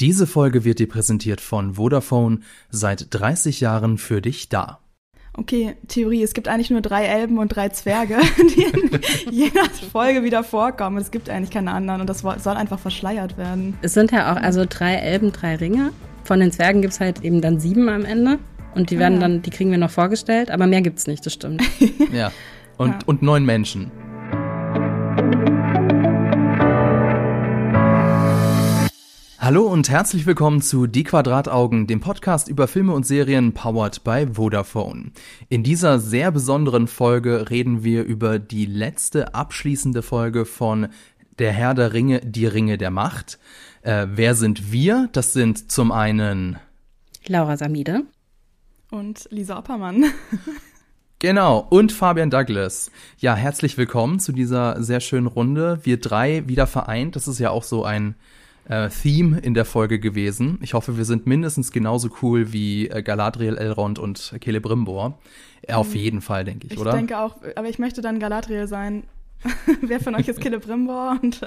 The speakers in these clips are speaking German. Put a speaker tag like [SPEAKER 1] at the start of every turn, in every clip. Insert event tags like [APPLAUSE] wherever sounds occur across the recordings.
[SPEAKER 1] Diese Folge wird dir präsentiert von Vodafone, seit 30 Jahren für dich da.
[SPEAKER 2] Okay, Theorie, es gibt eigentlich nur drei Elben und drei Zwerge, [LAUGHS] die in [LAUGHS] jeder Folge wieder vorkommen. Es gibt eigentlich keine anderen und das soll einfach verschleiert werden.
[SPEAKER 3] Es sind ja auch also drei Elben, drei Ringe. Von den Zwergen gibt es halt eben dann sieben am Ende. Und die werden ah. dann, die kriegen wir noch vorgestellt, aber mehr gibt's nicht, das stimmt. [LAUGHS]
[SPEAKER 1] ja. Und, ja. und neun Menschen. Hallo und herzlich willkommen zu Die Quadrataugen, dem Podcast über Filme und Serien powered by Vodafone. In dieser sehr besonderen Folge reden wir über die letzte abschließende Folge von Der Herr der Ringe, die Ringe der Macht. Äh, wer sind wir? Das sind zum einen
[SPEAKER 3] Laura Samide
[SPEAKER 2] und Lisa Oppermann. [LAUGHS]
[SPEAKER 1] Genau, und Fabian Douglas. Ja, herzlich willkommen zu dieser sehr schönen Runde. Wir drei wieder vereint. Das ist ja auch so ein äh, Theme in der Folge gewesen. Ich hoffe, wir sind mindestens genauso cool wie äh, Galadriel, Elrond und Celebrimbor. Äh, auf mhm. jeden Fall, denke ich,
[SPEAKER 2] ich
[SPEAKER 1] oder?
[SPEAKER 2] Ich denke auch, aber ich möchte dann Galadriel sein. [LAUGHS] Wer von euch ist Celebrimbor? [LAUGHS] Und,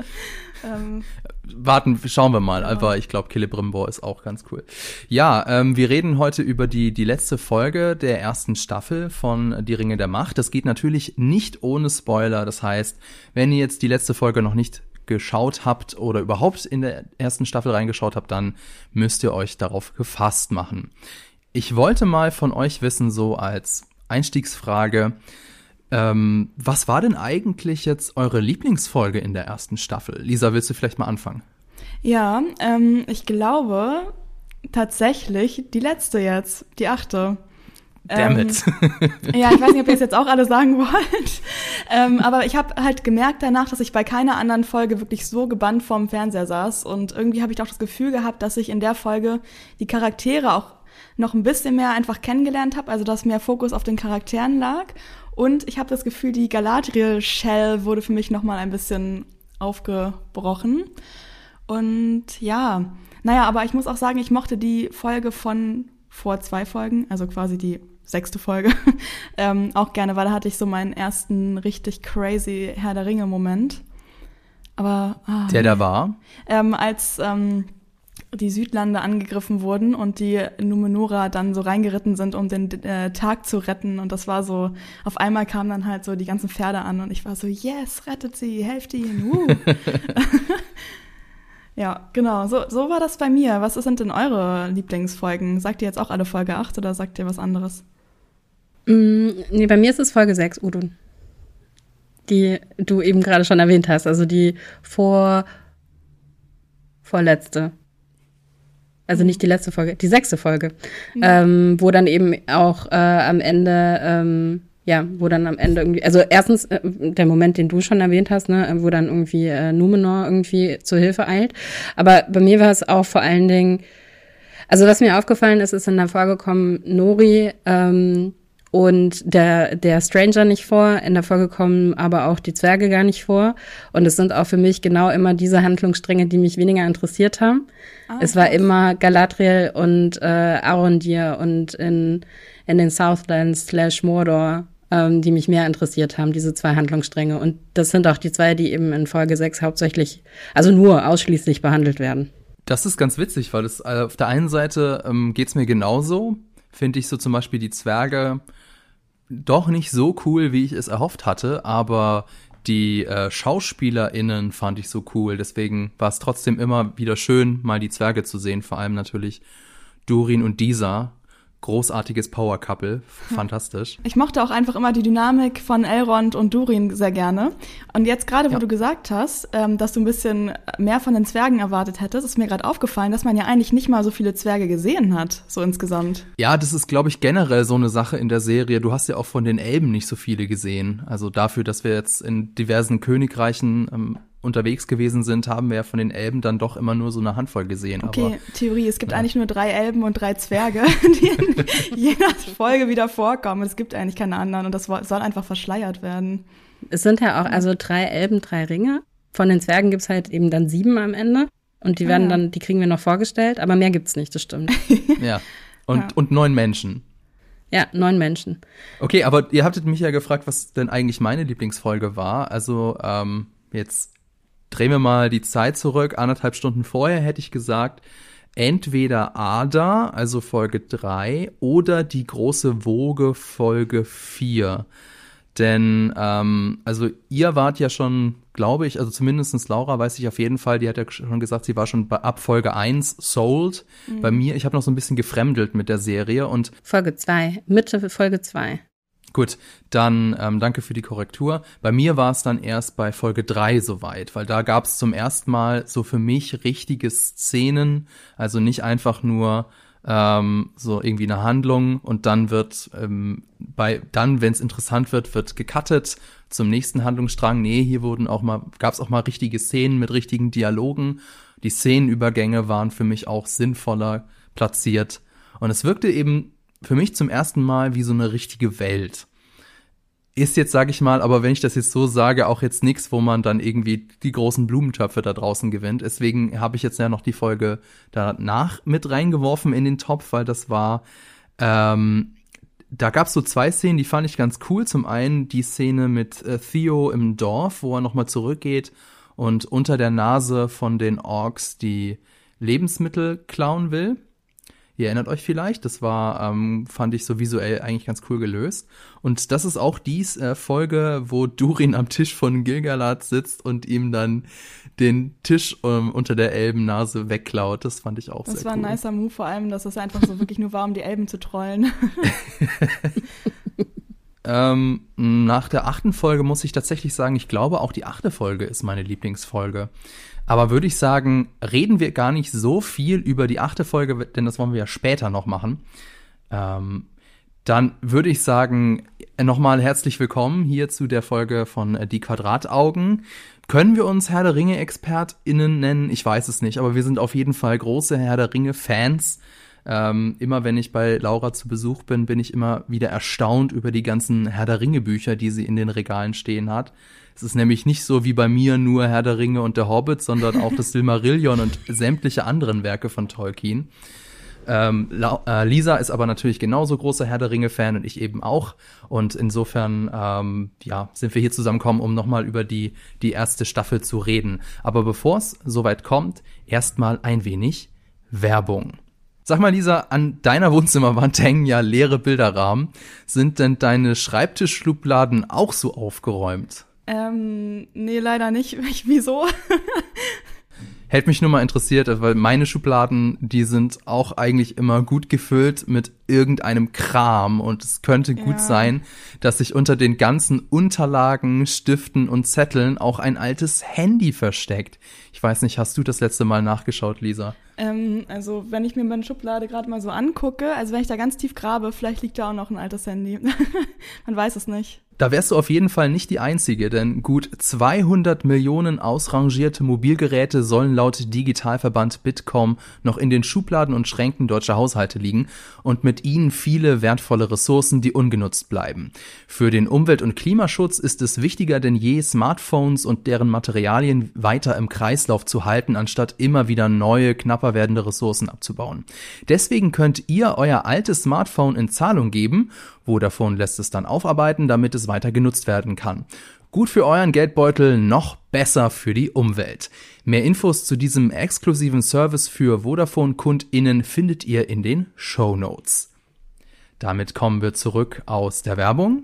[SPEAKER 1] ähm, Warten, schauen wir mal. Genau. Aber ich glaube, Celebrimbor ist auch ganz cool. Ja, ähm, wir reden heute über die, die letzte Folge der ersten Staffel von Die Ringe der Macht. Das geht natürlich nicht ohne Spoiler. Das heißt, wenn ihr jetzt die letzte Folge noch nicht geschaut habt oder überhaupt in der ersten Staffel reingeschaut habt, dann müsst ihr euch darauf gefasst machen. Ich wollte mal von euch wissen, so als Einstiegsfrage, ähm, was war denn eigentlich jetzt eure Lieblingsfolge in der ersten Staffel? Lisa, willst du vielleicht mal anfangen?
[SPEAKER 2] Ja, ähm, ich glaube tatsächlich die letzte jetzt, die achte.
[SPEAKER 1] Damn it.
[SPEAKER 2] Ähm, [LAUGHS] ja, ich weiß nicht, ob ihr es jetzt auch alle sagen wollt. [LAUGHS] Ähm, aber ich habe halt gemerkt danach, dass ich bei keiner anderen Folge wirklich so gebannt vorm Fernseher saß. Und irgendwie habe ich auch das Gefühl gehabt, dass ich in der Folge die Charaktere auch noch ein bisschen mehr einfach kennengelernt habe. Also dass mehr Fokus auf den Charakteren lag. Und ich habe das Gefühl, die Galadriel-Shell wurde für mich nochmal ein bisschen aufgebrochen. Und ja, naja, aber ich muss auch sagen, ich mochte die Folge von vor zwei Folgen, also quasi die sechste Folge, [LAUGHS] ähm, auch gerne, weil da hatte ich so meinen ersten richtig crazy Herr der Ringe-Moment. Aber.
[SPEAKER 1] Ah, der da war?
[SPEAKER 2] Ähm, als ähm, die Südlande angegriffen wurden und die Numenora dann so reingeritten sind, um den äh, Tag zu retten. Und das war so, auf einmal kamen dann halt so die ganzen Pferde an und ich war so, yes, rettet sie, helft ihnen. Uh. [LAUGHS] Ja, genau. So, so war das bei mir. Was sind denn eure Lieblingsfolgen? Sagt ihr jetzt auch alle Folge 8 oder sagt ihr was anderes?
[SPEAKER 3] Mm, nee, bei mir ist es Folge 6, Udun. Die du eben gerade schon erwähnt hast. Also die vor vorletzte. Also nicht die letzte Folge, die sechste Folge. Mhm. Ähm, wo dann eben auch äh, am Ende ähm, ja, wo dann am Ende irgendwie, also erstens äh, der Moment, den du schon erwähnt hast, ne, wo dann irgendwie äh, Numenor irgendwie zur Hilfe eilt. Aber bei mir war es auch vor allen Dingen, also was mir aufgefallen ist, ist in der Folge kommen Nori ähm, und der, der Stranger nicht vor. In der Folge kommen aber auch die Zwerge gar nicht vor. Und es sind auch für mich genau immer diese Handlungsstränge, die mich weniger interessiert haben. Ah, es war immer Galadriel und äh, Arondir und in, in den Southlands slash Mordor ähm, die mich mehr interessiert haben, diese zwei Handlungsstränge. Und das sind auch die zwei, die eben in Folge 6 hauptsächlich, also nur ausschließlich behandelt werden.
[SPEAKER 1] Das ist ganz witzig, weil es äh, auf der einen Seite ähm, geht es mir genauso. Finde ich so zum Beispiel die Zwerge doch nicht so cool, wie ich es erhofft hatte, aber die äh, SchauspielerInnen fand ich so cool. Deswegen war es trotzdem immer wieder schön, mal die Zwerge zu sehen. Vor allem natürlich Durin und Disa, großartiges Power Couple, fantastisch.
[SPEAKER 2] Ich mochte auch einfach immer die Dynamik von Elrond und Durin sehr gerne. Und jetzt gerade, wo ja. du gesagt hast, ähm, dass du ein bisschen mehr von den Zwergen erwartet hättest, ist mir gerade aufgefallen, dass man ja eigentlich nicht mal so viele Zwerge gesehen hat, so insgesamt.
[SPEAKER 1] Ja, das ist, glaube ich, generell so eine Sache in der Serie. Du hast ja auch von den Elben nicht so viele gesehen. Also dafür, dass wir jetzt in diversen Königreichen ähm, unterwegs gewesen sind, haben wir ja von den Elben dann doch immer nur so eine Handvoll gesehen.
[SPEAKER 2] Okay,
[SPEAKER 1] aber,
[SPEAKER 2] Theorie, es gibt ja. eigentlich nur drei Elben und drei Zwerge, [LAUGHS] die in [LAUGHS] jeder Folge wieder vorkommen. Es gibt eigentlich keine anderen und das soll einfach verschleiert werden.
[SPEAKER 3] Es sind ja auch also drei Elben, drei Ringe. Von den Zwergen gibt's halt eben dann sieben am Ende. Und die werden ah, ja. dann, die kriegen wir noch vorgestellt, aber mehr gibt's nicht, das stimmt. [LAUGHS]
[SPEAKER 1] ja. Und, ja. und neun Menschen.
[SPEAKER 3] Ja, neun Menschen.
[SPEAKER 1] Okay, aber ihr habtet mich ja gefragt, was denn eigentlich meine Lieblingsfolge war. Also ähm, jetzt drehen wir mal die Zeit zurück, anderthalb Stunden vorher hätte ich gesagt, entweder Ada, also Folge 3, oder die große Woge Folge 4. Denn, ähm, also ihr wart ja schon, glaube ich, also zumindestens Laura weiß ich auf jeden Fall, die hat ja schon gesagt, sie war schon bei, ab Folge 1 sold. Mhm. Bei mir, ich habe noch so ein bisschen gefremdelt mit der Serie und
[SPEAKER 3] Folge 2, Mitte Folge 2.
[SPEAKER 1] Gut, dann ähm, danke für die Korrektur. Bei mir war es dann erst bei Folge 3 soweit, weil da gab es zum ersten Mal so für mich richtige Szenen, also nicht einfach nur ähm, so irgendwie eine Handlung und dann wird ähm, bei dann, wenn es interessant wird, wird gecuttet zum nächsten Handlungsstrang. Nee, hier wurden auch mal, gab es auch mal richtige Szenen mit richtigen Dialogen. Die Szenenübergänge waren für mich auch sinnvoller platziert. Und es wirkte eben für mich zum ersten Mal wie so eine richtige Welt. Ist jetzt, sage ich mal, aber wenn ich das jetzt so sage, auch jetzt nichts, wo man dann irgendwie die großen Blumentöpfe da draußen gewinnt. Deswegen habe ich jetzt ja noch die Folge danach mit reingeworfen in den Topf, weil das war, ähm, da gab es so zwei Szenen, die fand ich ganz cool. Zum einen die Szene mit äh, Theo im Dorf, wo er nochmal zurückgeht und unter der Nase von den Orks die Lebensmittel klauen will. Ihr erinnert euch vielleicht, das war, ähm, fand ich so visuell eigentlich ganz cool gelöst. Und das ist auch die äh, Folge, wo Durin am Tisch von Gilgalad sitzt und ihm dann den Tisch ähm, unter der Elbennase wegklaut. Das fand ich auch
[SPEAKER 2] das
[SPEAKER 1] sehr cool.
[SPEAKER 2] Das war ein nicer Move, vor allem, dass es einfach so wirklich nur war, um die Elben zu trollen. [LAUGHS] [LAUGHS]
[SPEAKER 1] ähm, nach der achten Folge muss ich tatsächlich sagen, ich glaube, auch die achte Folge ist meine Lieblingsfolge. Aber würde ich sagen, reden wir gar nicht so viel über die achte Folge, denn das wollen wir ja später noch machen. Ähm, dann würde ich sagen, nochmal herzlich willkommen hier zu der Folge von äh, Die Quadrataugen. Können wir uns Herr der Ringe-ExpertInnen nennen? Ich weiß es nicht, aber wir sind auf jeden Fall große Herr der Ringe-Fans. Ähm, immer wenn ich bei Laura zu Besuch bin, bin ich immer wieder erstaunt über die ganzen Herr der Ringe-Bücher, die sie in den Regalen stehen hat. Es ist nämlich nicht so wie bei mir nur Herr der Ringe und der Hobbit, sondern auch das [LAUGHS] Silmarillion und sämtliche anderen Werke von Tolkien. Ähm, äh, Lisa ist aber natürlich genauso großer Herr der Ringe-Fan und ich eben auch. Und insofern, ähm, ja, sind wir hier zusammengekommen, um nochmal über die, die erste Staffel zu reden. Aber bevor es soweit kommt, erstmal ein wenig Werbung. Sag mal, Lisa, an deiner Wohnzimmerwand [LAUGHS] hängen ja leere Bilderrahmen. Sind denn deine Schreibtischschubladen auch so aufgeräumt?
[SPEAKER 2] Ähm, nee, leider nicht. [LAUGHS] Wieso? [LAUGHS]
[SPEAKER 1] Hätte mich nur mal interessiert, weil meine Schubladen, die sind auch eigentlich immer gut gefüllt mit irgendeinem Kram und es könnte gut ja. sein, dass sich unter den ganzen Unterlagen, Stiften und Zetteln auch ein altes Handy versteckt. Ich weiß nicht, hast du das letzte Mal nachgeschaut, Lisa?
[SPEAKER 2] Ähm, also wenn ich mir meine Schublade gerade mal so angucke, also wenn ich da ganz tief grabe, vielleicht liegt da auch noch ein altes Handy. [LAUGHS] Man weiß es nicht.
[SPEAKER 1] Da wärst du auf jeden Fall nicht die Einzige, denn gut 200 Millionen ausrangierte Mobilgeräte sollen laut Digitalverband Bitkom noch in den Schubladen und Schränken deutscher Haushalte liegen und mit ihnen viele wertvolle Ressourcen, die ungenutzt bleiben. Für den Umwelt- und Klimaschutz ist es wichtiger denn je, Smartphones und deren Materialien weiter im Kreislauf zu halten, anstatt immer wieder neue, knapper werdende Ressourcen abzubauen. Deswegen könnt ihr euer altes Smartphone in Zahlung geben Vodafone lässt es dann aufarbeiten, damit es weiter genutzt werden kann. Gut für euren Geldbeutel, noch besser für die Umwelt. Mehr Infos zu diesem exklusiven Service für Vodafone-KundInnen findet ihr in den Show Notes. Damit kommen wir zurück aus der Werbung.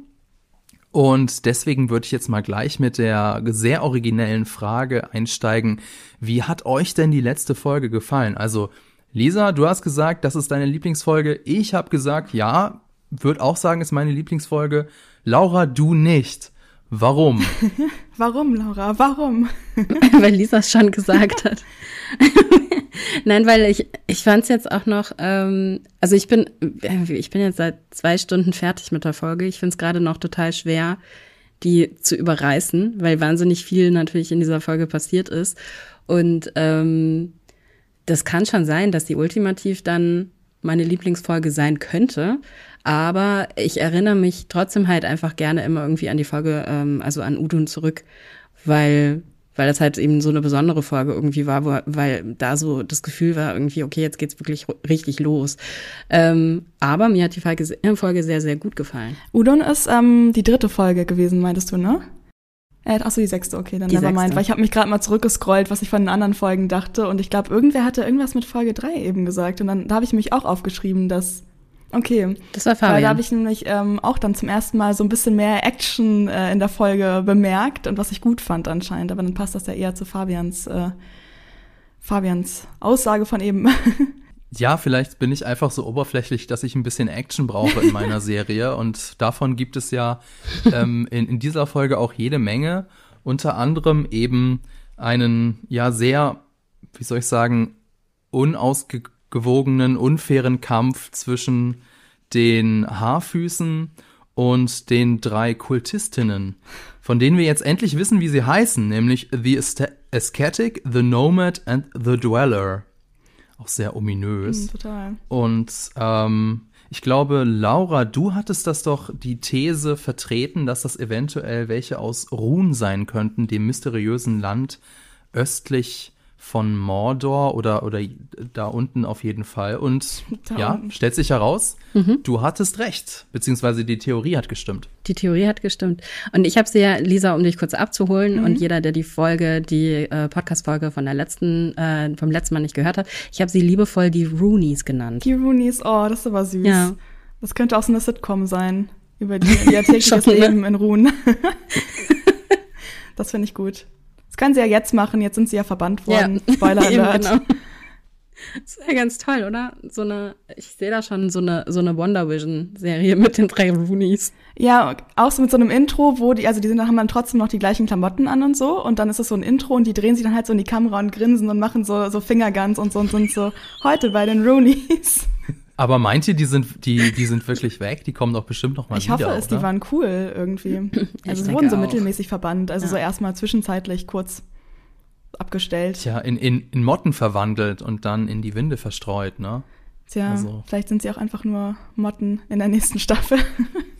[SPEAKER 1] Und deswegen würde ich jetzt mal gleich mit der sehr originellen Frage einsteigen. Wie hat euch denn die letzte Folge gefallen? Also, Lisa, du hast gesagt, das ist deine Lieblingsfolge. Ich habe gesagt, ja, würde auch sagen, ist meine Lieblingsfolge. Laura, du nicht. Warum? [LAUGHS]
[SPEAKER 2] Warum, Laura? Warum? [LAUGHS]
[SPEAKER 3] weil Lisa es schon gesagt hat. [LAUGHS] Nein, weil ich, ich fand es jetzt auch noch, ähm, also ich bin, ich bin jetzt seit zwei Stunden fertig mit der Folge. Ich finde es gerade noch total schwer, die zu überreißen, weil wahnsinnig viel natürlich in dieser Folge passiert ist. Und ähm, das kann schon sein, dass die ultimativ dann meine Lieblingsfolge sein könnte. Aber ich erinnere mich trotzdem halt einfach gerne immer irgendwie an die Folge, ähm, also an Udun zurück, weil weil das halt eben so eine besondere Folge irgendwie war, wo, weil da so das Gefühl war irgendwie, okay, jetzt geht's wirklich richtig los. Ähm, aber mir hat die Folge, Folge sehr, sehr gut gefallen.
[SPEAKER 2] Udon ist ähm, die dritte Folge gewesen, meintest du, ne? Äh, achso, die sechste, okay, dann nevermind. Weil ich habe mich gerade mal zurückgescrollt, was ich von den anderen Folgen dachte. Und ich glaube, irgendwer hatte irgendwas mit Folge 3 eben gesagt. Und dann da habe ich mich auch aufgeschrieben, dass. Okay.
[SPEAKER 3] Das war
[SPEAKER 2] Weil da
[SPEAKER 3] Fabian.
[SPEAKER 2] habe ich nämlich ähm, auch dann zum ersten Mal so ein bisschen mehr Action äh, in der Folge bemerkt und was ich gut fand anscheinend. Aber dann passt das ja eher zu Fabians, äh, Fabians Aussage von eben. [LAUGHS]
[SPEAKER 1] Ja, vielleicht bin ich einfach so oberflächlich, dass ich ein bisschen Action brauche in meiner [LAUGHS] Serie. Und davon gibt es ja ähm, in, in dieser Folge auch jede Menge. Unter anderem eben einen, ja, sehr, wie soll ich sagen, unausgewogenen, unfairen Kampf zwischen den Haarfüßen und den drei Kultistinnen, von denen wir jetzt endlich wissen, wie sie heißen, nämlich The Ascetic, The Nomad and The Dweller. Auch sehr ominös.
[SPEAKER 2] Hm, Total.
[SPEAKER 1] Und ähm, ich glaube, Laura, du hattest das doch die These vertreten, dass das eventuell welche aus Run sein könnten, dem mysteriösen Land östlich von Mordor oder, oder da unten auf jeden Fall. Und [LAUGHS]
[SPEAKER 2] Da
[SPEAKER 1] ja,
[SPEAKER 2] unten.
[SPEAKER 1] stellt sich heraus, du hattest recht, beziehungsweise die Theorie hat gestimmt.
[SPEAKER 3] Die Theorie hat gestimmt. Und ich habe sie ja, Lisa, um dich kurz abzuholen
[SPEAKER 2] Mhm.
[SPEAKER 3] und jeder, der die Folge, die äh, Podcast-Folge von der letzten, äh, vom letzten Mal nicht gehört hat, ich habe sie liebevoll die Roonies genannt.
[SPEAKER 2] Die Roonies, oh, das ist aber süß.
[SPEAKER 3] Ja.
[SPEAKER 2] Das könnte auch so eine Sitcom sein. Über die, ihr [LAUGHS] tägliches
[SPEAKER 3] ne?
[SPEAKER 2] Leben in Ruhen. [LAUGHS] das finde ich gut. Das können sie ja jetzt machen, jetzt sind sie ja verbannt worden. [LAUGHS] Spoiler
[SPEAKER 3] Eben,
[SPEAKER 2] Alert.
[SPEAKER 3] genau. Das wäre ganz toll, oder? So eine, ich sehe da schon so eine, so eine Wonder Vision-Serie mit den drei Roonies.
[SPEAKER 2] Ja, auch so mit so einem Intro, wo die, also die sind, haben dann trotzdem noch die gleichen Klamotten an und so. Und dann ist es so ein Intro und die drehen sich dann halt so in die Kamera und grinsen und machen so, so Fingerguns und so und sind so, heute bei den Roonies.
[SPEAKER 1] Aber meint ihr, die sind, die, die sind wirklich weg? Die kommen doch bestimmt noch mal
[SPEAKER 2] Ich
[SPEAKER 1] wieder,
[SPEAKER 2] hoffe es,
[SPEAKER 1] oder?
[SPEAKER 2] die waren cool irgendwie. [LAUGHS] Also sie wurden so
[SPEAKER 3] auch.
[SPEAKER 2] mittelmäßig verbannt, also
[SPEAKER 3] Ja.
[SPEAKER 2] so erstmal zwischenzeitlich kurz abgestellt.
[SPEAKER 1] Tja, in, in, in Motten verwandelt und dann in die Winde verstreut, ne?
[SPEAKER 2] Tja,
[SPEAKER 1] Also-
[SPEAKER 2] vielleicht sind sie auch einfach nur Motten in der nächsten Staffel. [LAUGHS]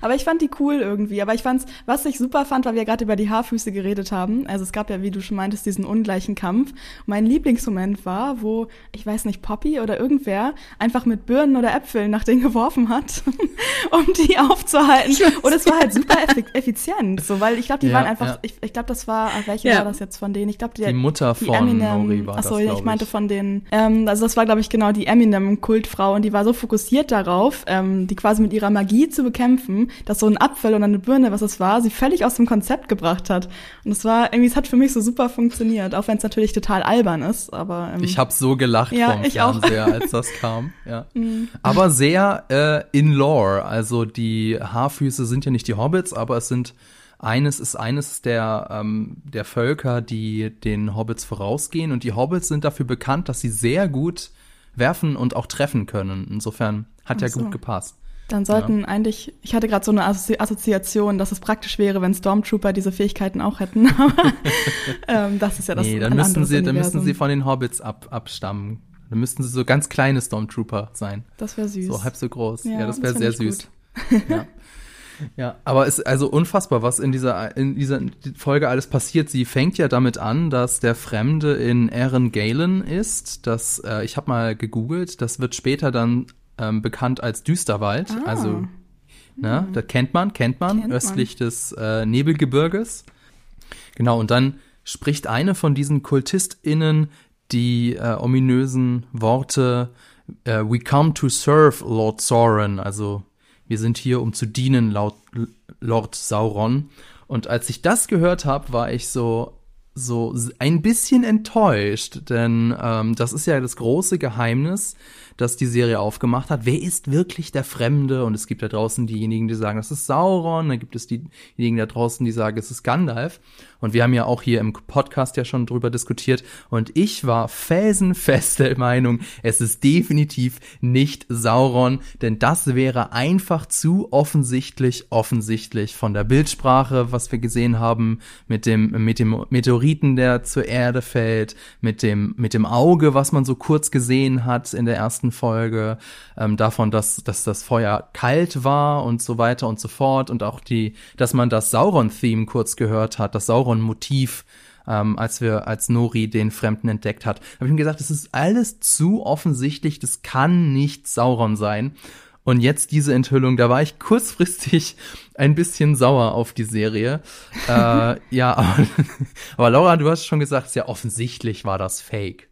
[SPEAKER 2] Aber ich fand die cool irgendwie. Aber ich fand's, was ich super fand, weil wir gerade über die Haarfüße geredet haben. Also es gab ja, wie du schon meintest, diesen ungleichen Kampf. Mein Lieblingsmoment war, wo, ich weiß nicht, Poppy oder irgendwer einfach mit Birnen oder Äpfeln nach denen geworfen hat, [LAUGHS] um die aufzuhalten. Und es war halt super effi effizient, so, weil ich glaube, die
[SPEAKER 1] Ja,
[SPEAKER 2] waren einfach,
[SPEAKER 1] ja.
[SPEAKER 2] ich, ich glaube, das war, ah, welche
[SPEAKER 3] Ja.
[SPEAKER 2] war das jetzt von denen? Ich glaube,
[SPEAKER 1] Die Mutter von Nori war
[SPEAKER 2] achso,
[SPEAKER 1] das,
[SPEAKER 2] ja,
[SPEAKER 1] glaub
[SPEAKER 2] ich meinte
[SPEAKER 1] ich.
[SPEAKER 2] von den, ähm, also das war, glaube ich, genau die Eminem-Kultfrau und die war so fokussiert darauf, ähm, die quasi mit ihrer Magie zu bekämpfen, dass so ein Apfel oder eine Birne, was es war, sie völlig aus dem Konzept gebracht hat. Und es war irgendwie, es hat für mich so super funktioniert, auch wenn es natürlich total albern ist, aber ähm,
[SPEAKER 1] Ich habe so gelacht
[SPEAKER 2] Ja,
[SPEAKER 1] vom
[SPEAKER 2] ich auch. Mhm.
[SPEAKER 1] Fernseher, als das kam. Ja. [LAUGHS] Aber sehr äh, in Lore. Also die Haarfüße sind ja nicht die Hobbits, aber es sind eines ist eines der ähm, der Völker, die den Hobbits vorausgehen. Und die Hobbits sind dafür bekannt, dass sie sehr gut werfen und auch treffen können. Insofern hat ja
[SPEAKER 2] Ach so.
[SPEAKER 1] gut gepasst.
[SPEAKER 2] Dann sollten eigentlich, ich hatte gerade so eine Assozi Assoziation, dass es praktisch wäre, wenn Stormtrooper diese Fähigkeiten auch hätten. [LAUGHS] Aber [LAUGHS] ähm, das ist ja das
[SPEAKER 1] nee, dann müssten sie, dann müssten sie von den Hobbits ab, abstammen. Dann müssten sie so ganz kleine Stormtrooper sein.
[SPEAKER 2] Das wäre süß.
[SPEAKER 1] So halb so groß. Ja,
[SPEAKER 2] Ja,
[SPEAKER 1] das wäre
[SPEAKER 2] find
[SPEAKER 1] sehr süß. ja. ja, aber es ist also unfassbar, was in dieser, in dieser Folge alles passiert. Sie fängt ja damit an, dass der Fremde in Erin Galen ist. Das, äh, ich habe mal gegoogelt, das wird später dann ähm, bekannt als Düsterwald.
[SPEAKER 2] Ah.
[SPEAKER 1] Also, ne, das kennt man, kennt man,
[SPEAKER 2] Kennt man.
[SPEAKER 1] östlich des äh, Nebelgebirges. Genau, und dann spricht eine von diesen KultistInnen die äh, ominösen Worte äh, We come to serve Lord Sauron, also wir sind hier, um zu dienen, laut Lord Sauron. Und als ich das gehört habe, war ich so so ein bisschen enttäuscht, denn ähm, das ist ja das große Geheimnis, das die Serie aufgemacht hat. Wer ist wirklich der Fremde? Und es gibt da draußen diejenigen, die sagen, das ist Sauron. Dann gibt es diejenigen da draußen, die sagen, es ist Gandalf. Und wir haben ja auch hier im Podcast ja schon drüber diskutiert. Und ich war felsenfest der [LAUGHS] Meinung, es ist definitiv nicht Sauron, denn das wäre einfach zu offensichtlich, offensichtlich von der Bildsprache, was wir gesehen haben, mit dem, mit dem Meteoriten, der zur Erde fällt, mit dem, mit dem Auge, was man so kurz gesehen hat in der ersten Folge, ähm, davon, dass, dass das Feuer kalt war und so weiter und so fort und auch die, dass man das Sauron-Theme kurz gehört hat, das Sauron-Motiv, ähm, als wir, als Nori den Fremden entdeckt hat. Habe ich mir gesagt, das ist alles zu offensichtlich, das kann nicht Sauron sein. Und jetzt diese Enthüllung, da war ich kurzfristig [LAUGHS] ein bisschen sauer auf die Serie. [LAUGHS] äh, ja, aber, [LAUGHS] aber Laura, du hast schon gesagt, sehr offensichtlich war das Fake.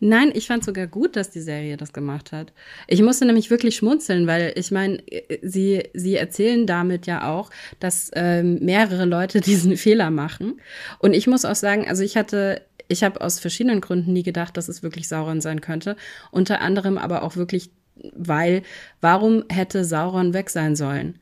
[SPEAKER 3] Nein, ich fand sogar gut, dass die Serie das gemacht hat. Ich musste nämlich wirklich schmunzeln, weil ich meine, sie, sie erzählen damit ja auch, dass ähm, mehrere Leute [LAUGHS] diesen Fehler machen. Und ich muss auch sagen, also ich hatte, ich habe aus verschiedenen Gründen nie gedacht, dass es wirklich Sauron sein könnte. Unter anderem aber auch wirklich, weil, warum hätte Sauron weg sein sollen?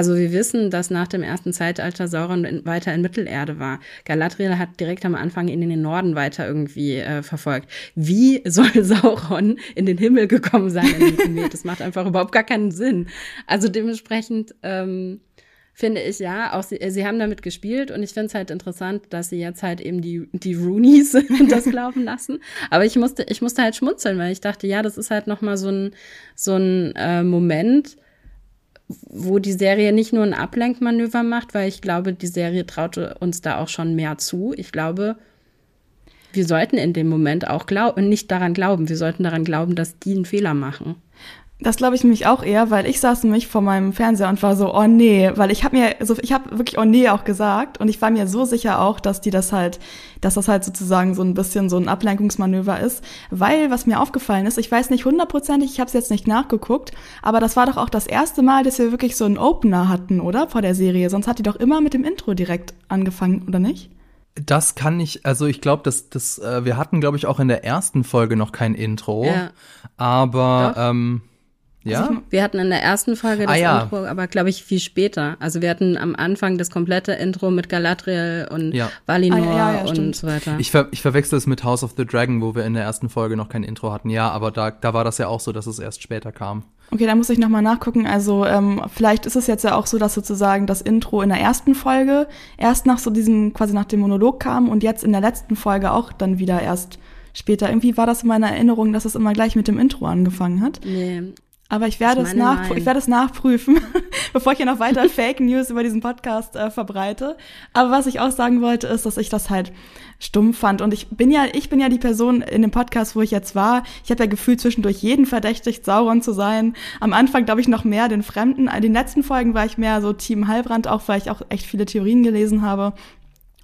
[SPEAKER 3] Also wir wissen, dass nach dem ersten Zeitalter Sauron in, weiter in Mittelerde war. Galadriel hat direkt am Anfang ihn in den Norden weiter irgendwie äh, verfolgt. Wie [LAUGHS] soll Sauron in den Himmel gekommen sein? [LAUGHS] das macht einfach überhaupt gar keinen Sinn. Also dementsprechend ähm, finde ich ja, auch sie, sie haben damit gespielt und ich finde es halt interessant, dass sie jetzt halt eben die, die Roonies [LAUGHS] das glauben lassen. Aber ich musste, ich musste halt schmunzeln, weil ich dachte, ja, das ist halt nochmal so ein, so ein äh, Moment, wo die Serie nicht nur ein Ablenkmanöver macht, weil ich glaube, die Serie traute uns da auch schon mehr zu. Ich glaube, wir sollten in dem Moment auch glauben, nicht daran glauben, wir sollten daran glauben, dass die einen Fehler machen.
[SPEAKER 2] Das glaube ich nämlich auch eher, weil ich saß nämlich vor meinem Fernseher und war so, oh nee, weil ich habe mir so, ich habe wirklich oh nee auch gesagt und ich war mir so sicher auch, dass die das halt, dass das halt sozusagen so ein bisschen so ein Ablenkungsmanöver ist, weil was mir aufgefallen ist, ich weiß nicht hundertprozentig, ich habe es jetzt nicht nachgeguckt, aber das war doch auch das erste Mal, dass wir wirklich so einen Opener hatten, oder vor der Serie. Sonst hat die doch immer mit dem Intro direkt angefangen, oder nicht?
[SPEAKER 1] Das kann ich, also ich glaube, dass das, äh, wir hatten, glaube ich, auch in der ersten Folge noch kein Intro, ja. aber ähm, ja? Also
[SPEAKER 3] wir hatten in der ersten Folge das ah, ja. Intro, aber glaube ich viel später. Also wir hatten am Anfang das komplette Intro mit Galadriel und ja. Valinor ah, ja, ja, und so weiter.
[SPEAKER 1] Ich, ver ich verwechsel es mit House of the Dragon, wo wir in der ersten Folge noch kein Intro hatten. Ja, aber da, da war das ja auch so, dass es erst später kam.
[SPEAKER 2] Okay, da muss ich nochmal nachgucken. Also ähm, vielleicht ist es jetzt ja auch so, dass sozusagen das Intro in der ersten Folge erst nach so diesem, quasi nach dem Monolog kam und jetzt in der letzten Folge auch dann wieder erst später. Irgendwie war das in meiner Erinnerung, dass es immer gleich mit dem Intro angefangen hat.
[SPEAKER 3] Nee,
[SPEAKER 2] aber ich werde, es, nach, ich werde es nachprüfen, [LAUGHS] bevor ich hier noch weiter [LAUGHS] Fake News über diesen Podcast äh, verbreite. Aber was ich auch sagen wollte, ist, dass ich das halt stumm fand. Und ich bin ja, ich bin ja die Person in dem Podcast, wo ich jetzt war. Ich habe ja gefühlt zwischendurch jeden verdächtigt, Sauron zu sein. Am Anfang glaube ich noch mehr den Fremden. In den letzten Folgen war ich mehr so Team Heilbrand, auch weil ich auch echt viele Theorien gelesen habe.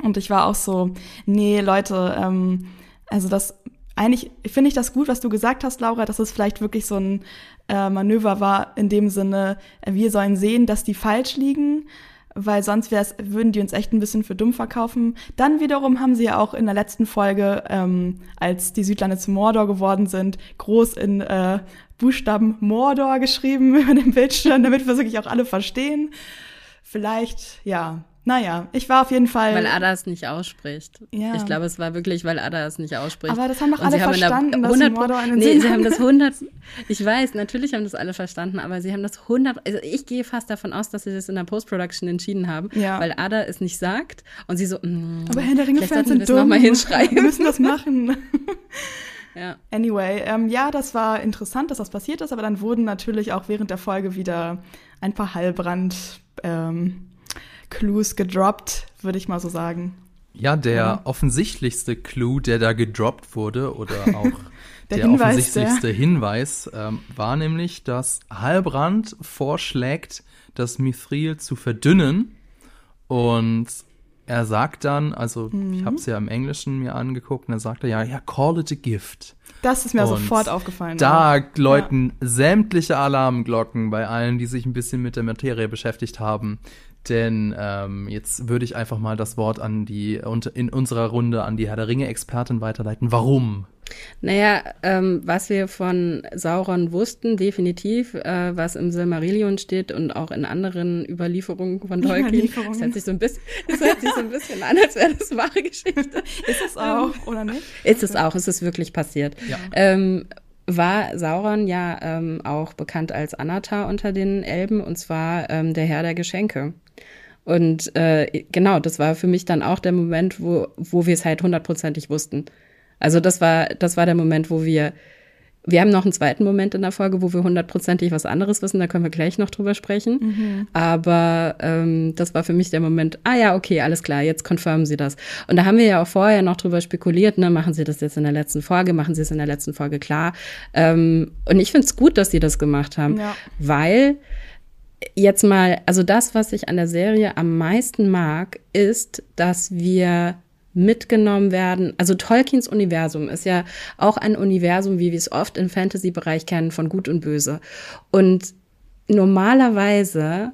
[SPEAKER 2] Und ich war auch so, nee, Leute, ähm, also das eigentlich finde ich das gut, was du gesagt hast, Laura, dass es vielleicht wirklich so ein äh, Manöver war in dem Sinne, wir sollen sehen, dass die falsch liegen, weil sonst würden die uns echt ein bisschen für dumm verkaufen. Dann wiederum haben sie ja auch in der letzten Folge, ähm, als die Südlande zu Mordor geworden sind, groß in äh, Buchstaben Mordor geschrieben [LAUGHS] über dem Bildschirm, damit wir wirklich auch alle verstehen. Vielleicht, ja, naja, ich war auf jeden Fall.
[SPEAKER 3] Weil Ada es nicht ausspricht. Ja. Ich glaube, es war wirklich, weil Ada es nicht ausspricht.
[SPEAKER 2] Aber das haben doch alle verstanden, dass 100, Mordor einen
[SPEAKER 3] Nee, Sinn sie haben das 100. Ich weiß, natürlich haben das alle verstanden, aber sie haben das 100. Also ich gehe fast davon aus, dass sie das in der Post-Production entschieden haben, ja. weil Ada es nicht sagt und sie so. Mm,
[SPEAKER 2] aber Herr der Ringe-Fans sind dumm.
[SPEAKER 3] Mal hinschreiben.
[SPEAKER 2] Wir müssen das machen. [LAUGHS]
[SPEAKER 3] ja.
[SPEAKER 2] Anyway, ähm, ja, das war interessant, dass das passiert ist, aber dann wurden natürlich auch während der Folge wieder ein paar Heilbrand. Ähm, Clues gedroppt, würde ich mal so sagen.
[SPEAKER 1] Ja, der ja. offensichtlichste Clue, der da gedroppt wurde, oder [LAUGHS] auch der, der Hinweis, offensichtlichste der. Hinweis, ähm, war nämlich, dass Halbrand vorschlägt, das Mithril zu verdünnen. Und er sagt dann, also mhm. ich habe es ja im Englischen mir angeguckt, und er sagte ja, ja, call it a gift.
[SPEAKER 2] Das ist mir und sofort aufgefallen.
[SPEAKER 1] Da ja. läuten sämtliche Alarmglocken bei allen, die sich ein bisschen mit der Materie beschäftigt haben. Denn ähm, jetzt würde ich einfach mal das Wort an die in unserer Runde an die Herr der Ringe-Expertin weiterleiten. Warum?
[SPEAKER 3] Naja, ähm, was wir von Sauron wussten, definitiv, äh, was im Silmarillion steht und auch in anderen Überlieferungen von Tolkien. Das hört sich so ein bisschen, [LAUGHS] das hört sich so ein bisschen an, als wäre das wahre Geschichte.
[SPEAKER 2] Ist es auch, ähm, oder nicht?
[SPEAKER 3] Ist es auch, ist es wirklich passiert. Ja. Ähm, war Sauron ja ähm, auch bekannt als Anatar unter den Elben, und zwar ähm, der Herr der Geschenke. Und äh, genau, das war für mich dann auch der Moment, wo, wo wir es halt hundertprozentig wussten. Also das war, das war der Moment, wo wir, Wir haben noch einen zweiten Moment in der Folge, wo wir hundertprozentig was anderes wissen, da können wir gleich noch drüber sprechen. Mhm. Aber ähm, das war für mich der Moment, ah ja, okay, alles klar, jetzt confirmen sie das. Und da haben wir ja auch vorher noch drüber spekuliert, ne, machen sie das jetzt in der letzten Folge, machen sie es in der letzten Folge klar. Ähm, und ich finde es gut, dass sie das gemacht haben, ja. weil jetzt mal, also das, was ich an der Serie am meisten mag, ist, dass wir mitgenommen werden. Also Tolkiens Universum ist ja auch ein Universum, wie wir es oft im Fantasy-Bereich kennen, von Gut und Böse. Und normalerweise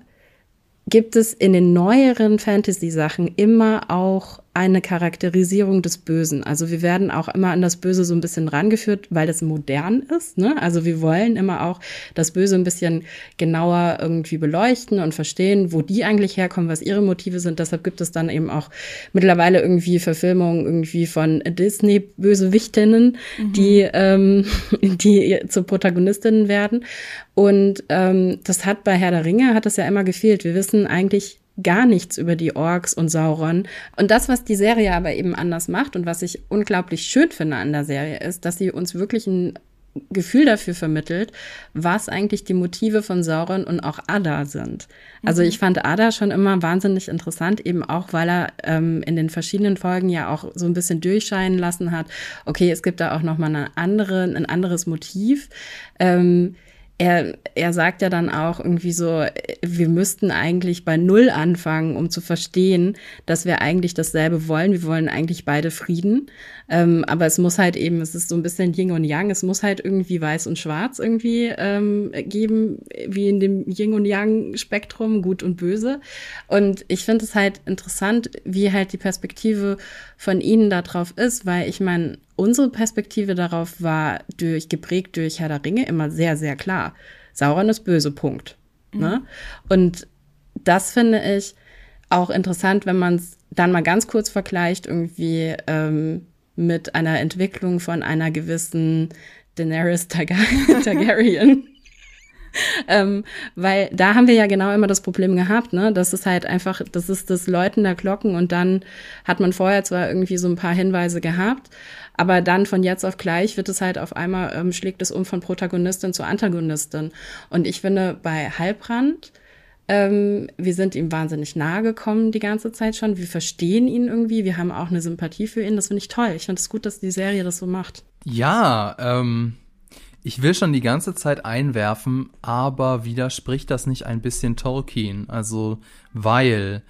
[SPEAKER 3] gibt es in den neueren Fantasy-Sachen immer auch eine Charakterisierung des Bösen. Also wir werden auch immer an das Böse so ein bisschen rangeführt, weil das modern ist. Ne? Also wir wollen immer auch das Böse ein bisschen genauer irgendwie beleuchten und verstehen, wo die eigentlich herkommen, was ihre Motive sind. Deshalb gibt es dann eben auch mittlerweile irgendwie Verfilmungen irgendwie von Disney-Bösewichtinnen, mhm. die, ähm, [LAUGHS] die zu Protagonistinnen werden. Und ähm, das hat bei Herr der Ringe, hat das ja immer gefehlt. Wir wissen eigentlich gar nichts über die Orks und Sauron. Und das, was die Serie aber eben anders macht und was ich unglaublich schön finde an der Serie, ist, dass sie uns wirklich ein Gefühl dafür vermittelt, was eigentlich die Motive von Sauron und auch Ada sind. Also mhm. ich fand Ada schon immer wahnsinnig interessant, eben auch, weil er ähm, in den verschiedenen Folgen ja auch so ein bisschen durchscheinen lassen hat. Okay, es gibt da auch noch mal eine andere, ein anderes Motiv. Ähm, er, er sagt ja dann auch irgendwie so, wir müssten eigentlich bei Null anfangen, um zu verstehen, dass wir eigentlich dasselbe wollen. Wir wollen eigentlich beide Frieden. Ähm, aber es muss halt eben, es ist so ein bisschen Yin und Yang, es muss halt irgendwie weiß und schwarz irgendwie ähm, geben, wie in dem Yin und Yang-Spektrum, gut und böse. Und ich finde es halt interessant, wie halt die Perspektive von ihnen darauf ist, weil ich meine, unsere Perspektive darauf war durch, geprägt durch Herr der Ringe immer sehr, sehr klar. Sauron ist böse, Punkt. Mhm. Ne? Und das finde ich auch interessant, wenn man es dann mal ganz kurz vergleicht, irgendwie ähm, mit einer Entwicklung von einer gewissen Daenerys [LAUGHS] Targaryen. [LAUGHS] ähm, weil da haben wir ja genau immer das Problem gehabt, ne? Das ist halt einfach, das ist das Läuten der Glocken und dann hat man vorher zwar irgendwie so ein paar Hinweise gehabt, aber dann von jetzt auf gleich wird es halt auf einmal, ähm, schlägt es um von Protagonistin zu Antagonistin. Und ich finde, bei Halbrand, ähm, wir sind ihm wahnsinnig nahe gekommen die ganze Zeit schon. Wir verstehen ihn irgendwie. Wir haben auch eine Sympathie für ihn. Das finde ich toll. Ich finde es gut, dass die Serie das so macht.
[SPEAKER 1] Ja, ähm, ich will schon die ganze Zeit einwerfen, aber widerspricht das nicht ein bisschen Tolkien? Also, weil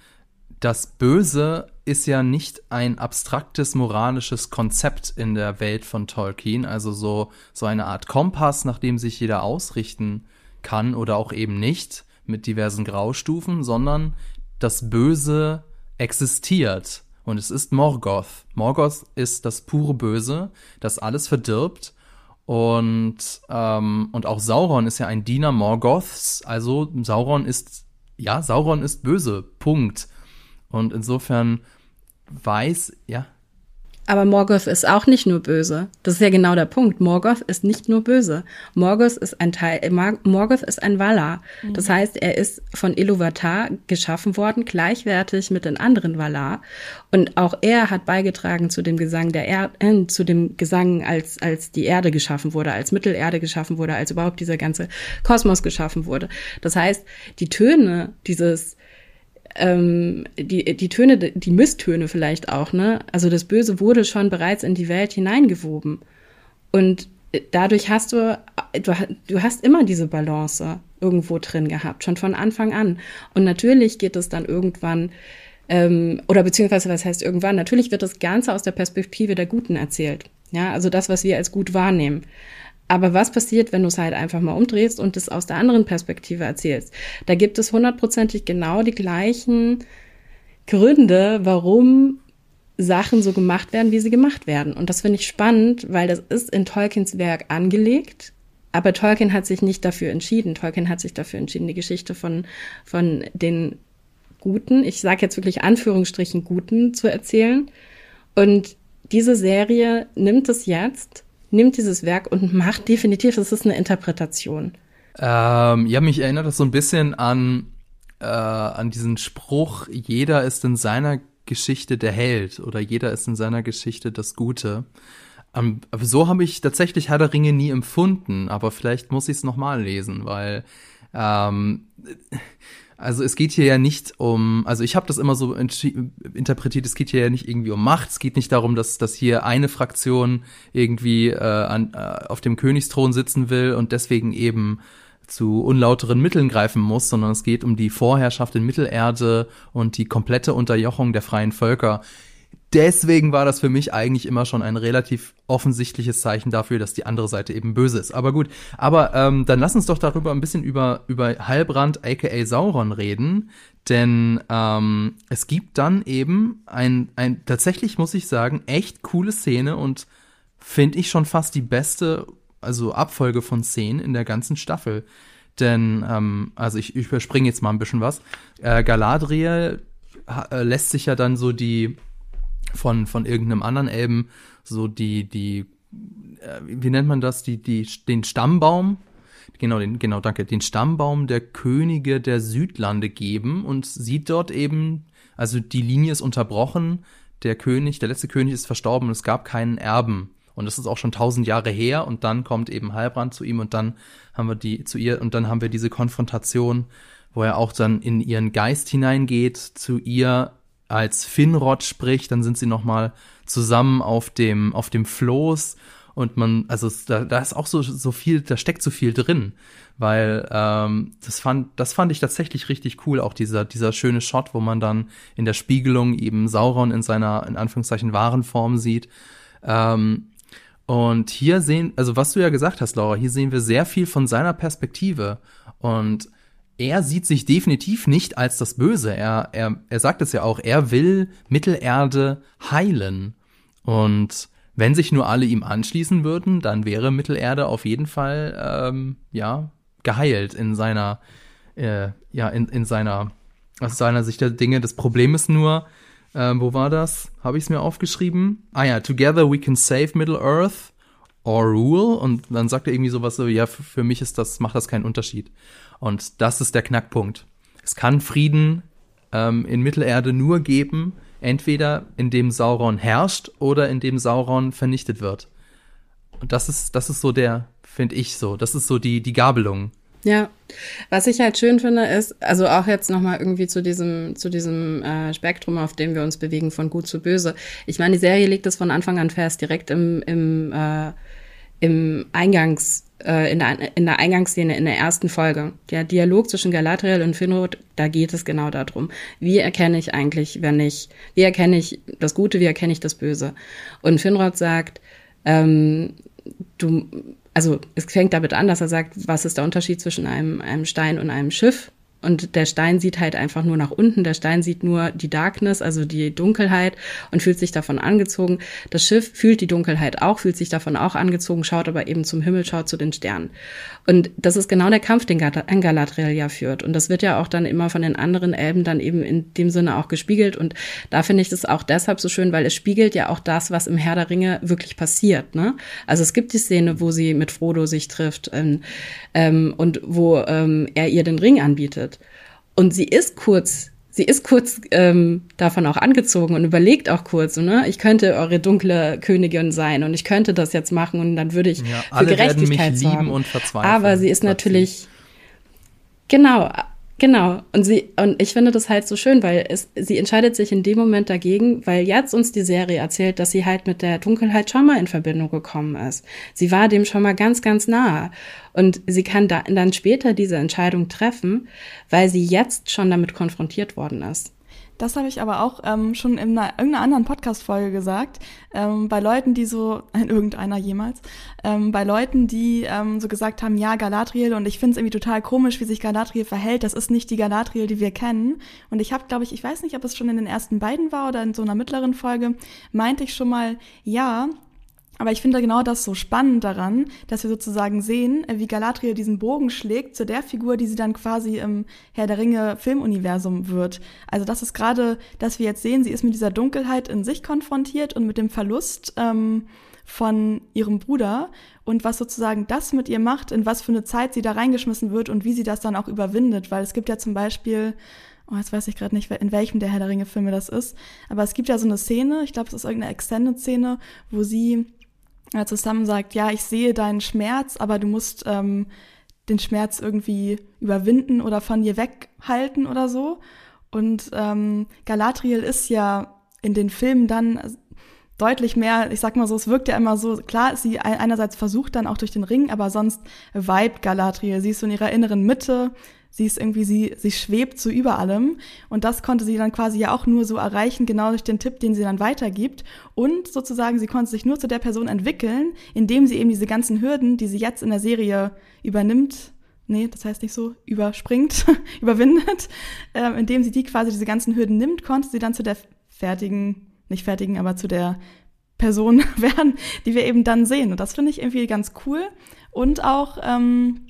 [SPEAKER 1] das Böse ist ja nicht ein abstraktes moralisches Konzept in der Welt von Tolkien, also so, so eine Art Kompass, nach dem sich jeder ausrichten kann oder auch eben nicht mit diversen Graustufen, sondern das Böse existiert und es ist Morgoth. Morgoth ist das pure Böse, das alles verdirbt und, ähm, und auch Sauron ist ja ein Diener Morgoths, also Sauron ist, ja, Sauron ist böse, Punkt. Und insofern weiß, ja.
[SPEAKER 3] Aber Morgoth ist auch nicht nur böse. Das ist ja genau der Punkt. Morgoth ist nicht nur böse. Morgoth ist ein Teil, Morgoth ist ein Valar. Mhm. Das heißt, er ist von Iluvatar geschaffen worden, gleichwertig mit den anderen Valar. Und auch er hat beigetragen zu dem Gesang der Erde, äh, zu dem Gesang, als, als die Erde geschaffen wurde, als Mittelerde geschaffen wurde, als überhaupt dieser ganze Kosmos geschaffen wurde. Das heißt, die Töne dieses, ähm, die, die Töne, die Misstöne vielleicht auch, ne? Also das Böse wurde schon bereits in die Welt hineingewoben. Und dadurch hast du, du, du hast immer diese Balance irgendwo drin gehabt, schon von Anfang an. Und natürlich geht es dann irgendwann, ähm, oder beziehungsweise was heißt irgendwann, natürlich wird das Ganze aus der Perspektive der Guten erzählt. Ja, also das, was wir als gut wahrnehmen. Aber was passiert, wenn du es halt einfach mal umdrehst und es aus der anderen Perspektive erzählst? Da gibt es hundertprozentig genau die gleichen Gründe, warum Sachen so gemacht werden, wie sie gemacht werden. Und das finde ich spannend, weil das ist in Tolkiens Werk angelegt. Aber Tolkien hat sich nicht dafür entschieden. Tolkien hat sich dafür entschieden, die Geschichte von, von den Guten, ich sage jetzt wirklich Anführungsstrichen Guten zu erzählen. Und diese Serie nimmt es jetzt nimmt dieses Werk und macht definitiv, das ist eine Interpretation.
[SPEAKER 1] Ähm, ja, mich erinnert das so ein bisschen an, äh, an diesen Spruch, jeder ist in seiner Geschichte der Held oder jeder ist in seiner Geschichte das Gute. Um, so habe ich tatsächlich Herr der Ringe nie empfunden, aber vielleicht muss ich es nochmal lesen, weil ähm, also es geht hier ja nicht um, also ich habe das immer so interpretiert, es geht hier ja nicht irgendwie um Macht, es geht nicht darum, dass, dass hier eine Fraktion irgendwie äh, an, äh, auf dem Königsthron sitzen will und deswegen eben zu unlauteren Mitteln greifen muss, sondern es geht um die Vorherrschaft in Mittelerde und die komplette Unterjochung der freien Völker deswegen war das für mich eigentlich immer schon ein relativ offensichtliches Zeichen dafür, dass die andere Seite eben böse ist. Aber gut, aber ähm, dann lass uns doch darüber ein bisschen über, über Heilbrand aka Sauron reden. Denn ähm, es gibt dann eben ein, ein, tatsächlich muss ich sagen, echt coole Szene und finde ich schon fast die beste, also Abfolge von Szenen in der ganzen Staffel. Denn, ähm, also ich, ich überspringe jetzt mal ein bisschen was. Äh, Galadriel äh, lässt sich ja dann so die von, von irgendeinem anderen Elben so die, die, äh, wie nennt man das, die, die, den Stammbaum, genau, den, genau, danke, den Stammbaum der Könige der Südlande geben und sieht dort eben, also die Linie ist unterbrochen, der König, der letzte König ist verstorben und es gab keinen Erben. Und das ist auch schon tausend Jahre her und dann kommt eben Heilbrand zu ihm und dann haben wir die zu ihr und dann haben wir diese Konfrontation, wo er auch dann in ihren Geist hineingeht, zu ihr als Finrod spricht, dann sind sie noch mal zusammen auf dem auf dem Floß und man also da, da ist auch so so viel, da steckt so viel drin, weil ähm, das fand das fand ich tatsächlich richtig cool, auch dieser dieser schöne Shot, wo man dann in der Spiegelung eben Sauron in seiner in Anführungszeichen wahren Form sieht. Ähm, und hier sehen, also was du ja gesagt hast, Laura, hier sehen wir sehr viel von seiner Perspektive und er sieht sich definitiv nicht als das Böse. Er, er, er sagt es ja auch, er will Mittelerde heilen. Und wenn sich nur alle ihm anschließen würden, dann wäre Mittelerde auf jeden Fall ähm, ja geheilt in seiner äh, ja in, in seiner aus seiner Sicht der Dinge. Das Problem ist nur, äh, wo war das? Habe ich es mir aufgeschrieben? Ah ja, Together we can save Middle Earth or rule. Und dann sagt er irgendwie sowas so, ja, für mich ist das macht das keinen Unterschied. Und das ist der Knackpunkt. Es kann Frieden ähm, in Mittelerde nur geben, entweder indem Sauron herrscht oder indem Sauron vernichtet wird. Und das ist, das ist so der, finde ich so, das ist so die, die Gabelung.
[SPEAKER 3] Ja, was ich halt schön finde, ist, also auch jetzt nochmal irgendwie zu diesem, zu diesem äh, Spektrum, auf dem wir uns bewegen, von gut zu böse. Ich meine, die Serie legt es von Anfang an fest, direkt im, im, äh, im Eingangs, äh, in, der, in der Eingangsszene in der ersten Folge, der Dialog zwischen Galadriel und Finrod, da geht es genau darum. Wie erkenne ich eigentlich, wenn ich, wie erkenne ich das Gute, wie erkenne ich das Böse? Und Finrod sagt, ähm, du, also es fängt damit an, dass er sagt, was ist der Unterschied zwischen einem, einem Stein und einem Schiff? Und der Stein sieht halt einfach nur nach unten. Der Stein sieht nur die Darkness, also die Dunkelheit und fühlt sich davon angezogen. Das Schiff fühlt die Dunkelheit auch, fühlt sich davon auch angezogen, schaut aber eben zum Himmel, schaut zu den Sternen. Und das ist genau der Kampf, den Galadriel ja führt. Und das wird ja auch dann immer von den anderen Elben dann eben in dem Sinne auch gespiegelt. Und da finde ich das auch deshalb so schön, weil es spiegelt ja auch das, was im Herr der Ringe wirklich passiert. Ne? Also es gibt die Szene, wo sie mit Frodo sich trifft ähm, ähm, und wo ähm, er ihr den Ring anbietet. Und sie ist kurz, sie ist kurz ähm, davon auch angezogen und überlegt auch kurz, ne, ich könnte eure dunkle Königin sein und ich könnte das jetzt machen und dann würde ich ja, für Gerechtigkeit sorgen. Aber sie ist natürlich genau, Genau. Und sie, und ich finde das halt so schön, weil es, sie entscheidet sich in dem Moment dagegen, weil jetzt uns die Serie erzählt, dass sie halt mit der Dunkelheit schon mal in Verbindung gekommen ist. Sie war dem schon mal ganz, ganz nahe. Und sie kann da, dann später diese Entscheidung treffen, weil sie jetzt schon damit konfrontiert worden ist.
[SPEAKER 2] Das habe ich aber auch ähm, schon in einer, irgendeiner anderen Podcast-Folge gesagt. Ähm, bei Leuten, die so, [LAUGHS] in irgendeiner jemals, ähm, bei Leuten, die ähm, so gesagt haben, ja, Galadriel, und ich finde es irgendwie total komisch, wie sich Galadriel verhält. Das ist nicht die Galadriel, die wir kennen. Und ich habe, glaube ich, ich weiß nicht, ob es schon in den ersten beiden war oder in so einer mittleren Folge, meinte ich schon mal, ja, aber ich finde genau das so spannend daran, dass wir sozusagen sehen, äh, wie Galadriel diesen Bogen schlägt zu der Figur, die sie dann quasi im Herr der Ringe Filmuniversum wird. Also das ist gerade, dass wir jetzt sehen, sie ist mit dieser Dunkelheit in sich konfrontiert und mit dem Verlust ähm, von ihrem Bruder und was sozusagen das mit ihr macht, in was für eine Zeit sie da reingeschmissen wird und wie sie das dann auch überwindet. Weil es gibt ja zum Beispiel oh, jetzt weiß ich gerade nicht, in welchem der Herr der Ringe-Filme das ist, aber es gibt ja so eine Szene, ich glaube, es ist irgendeine Extended-Szene, wo sie zusammen sagt, ja, ich sehe deinen Schmerz, aber du musst ähm, den Schmerz irgendwie überwinden oder von dir weghalten oder so. Und ähm, Galadriel ist ja in den Filmen dann deutlich mehr, ich sag mal so, es wirkt ja immer so, klar, sie einerseits versucht dann auch durch den Ring, aber sonst vibet Galadriel. Sie ist so in ihrer inneren Mitte, sie ist irgendwie, sie, sie schwebt so über allem. Und das konnte sie dann quasi ja auch nur so erreichen, genau durch den Tipp, den sie dann weitergibt. Und sozusagen, sie konnte sich nur zu der Person entwickeln, indem sie eben diese ganzen Hürden, die sie jetzt in der Serie übernimmt, nee, das heißt nicht so, überspringt, [LAUGHS] überwindet, äh, indem sie die quasi diese ganzen Hürden nimmt, konnte sie dann zu der fertigen, nicht fertigen, aber zu der Person [LAUGHS] werden, die wir eben dann sehen. Und das finde ich irgendwie ganz cool. Und auch ähm,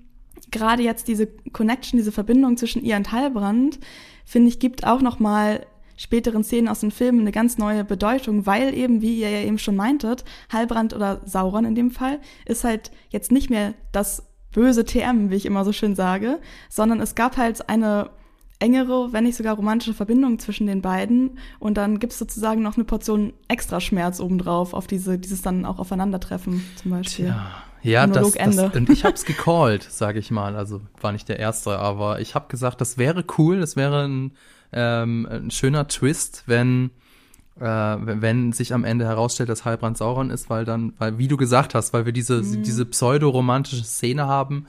[SPEAKER 2] gerade jetzt diese Connection, diese Verbindung zwischen ihr und Heilbrand, finde ich, gibt auch noch mal späteren Szenen aus den Filmen eine ganz neue Bedeutung, weil eben, wie ihr ja eben schon meintet, Heilbrand oder Sauron in dem Fall, ist halt jetzt nicht mehr das böse TM, wie ich immer so schön sage, sondern es gab halt eine engere, wenn nicht sogar romantische Verbindung zwischen den beiden. Und dann gibt es sozusagen noch eine Portion extra Schmerz obendrauf auf diese, dieses dann auch Aufeinandertreffen zum Beispiel.
[SPEAKER 1] Tja. Ja, das, das, und ich hab's gecallt, [LAUGHS] sage ich mal. Also war nicht der erste, aber ich habe gesagt, das wäre cool, das wäre ein, ähm, ein schöner Twist, wenn äh, wenn sich am Ende herausstellt, dass Heilbrand Sauron ist, weil dann, weil wie du gesagt hast, weil wir diese mhm. diese pseudo-romantische Szene haben,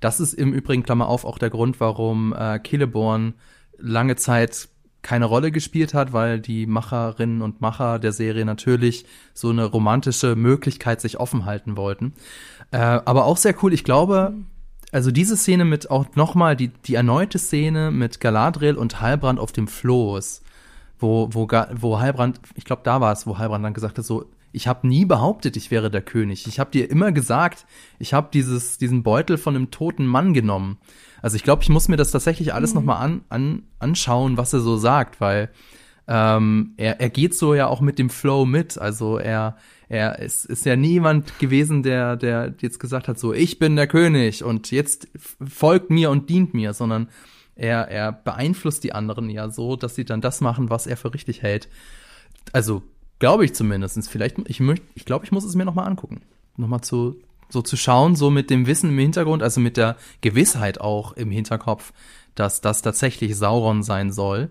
[SPEAKER 1] das ist im Übrigen, Klammer auf, auch der Grund, warum äh, Celeborn lange Zeit keine Rolle gespielt hat, weil die Macherinnen und Macher der Serie natürlich so eine romantische Möglichkeit sich offen halten wollten. Äh, aber auch sehr cool, ich glaube, also diese Szene mit auch nochmal die, die erneute Szene mit Galadriel und Heilbrand auf dem Floß, wo, wo, wo Heilbrand, ich glaube, da war es, wo Heilbrand dann gesagt hat, so, ich habe nie behauptet, ich wäre der König. Ich habe dir immer gesagt, ich habe diesen Beutel von einem toten Mann genommen. Also ich glaube, ich muss mir das tatsächlich alles mhm. noch mal an, an, anschauen, was er so sagt, weil ähm, er, er geht so ja auch mit dem Flow mit. Also er er ist, ist ja niemand gewesen, der der jetzt gesagt hat, so ich bin der König und jetzt folgt mir und dient mir, sondern er er beeinflusst die anderen ja so, dass sie dann das machen, was er für richtig hält. Also Glaube ich zumindest. Vielleicht, ich ich glaube, ich muss es mir nochmal angucken. Nochmal zu, so zu schauen, so mit dem Wissen im Hintergrund, also mit der Gewissheit auch im Hinterkopf, dass das tatsächlich Sauron sein soll.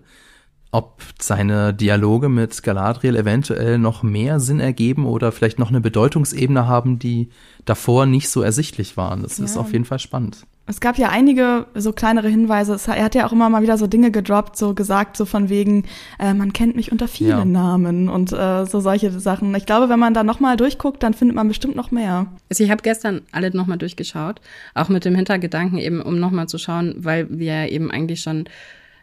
[SPEAKER 1] Ob seine Dialoge mit Galadriel eventuell noch mehr Sinn ergeben oder vielleicht noch eine Bedeutungsebene haben, die davor nicht so ersichtlich waren. Das ja. ist auf jeden Fall spannend.
[SPEAKER 2] Es gab ja einige so kleinere Hinweise. Er hat ja auch immer mal wieder so Dinge gedroppt, so gesagt, so von wegen, äh, man kennt mich unter vielen ja. Namen und äh, so solche Sachen. Ich glaube, wenn man da nochmal durchguckt, dann findet man bestimmt noch mehr.
[SPEAKER 3] Also ich habe gestern alle nochmal durchgeschaut, auch mit dem Hintergedanken eben, um nochmal zu schauen, weil wir eben eigentlich schon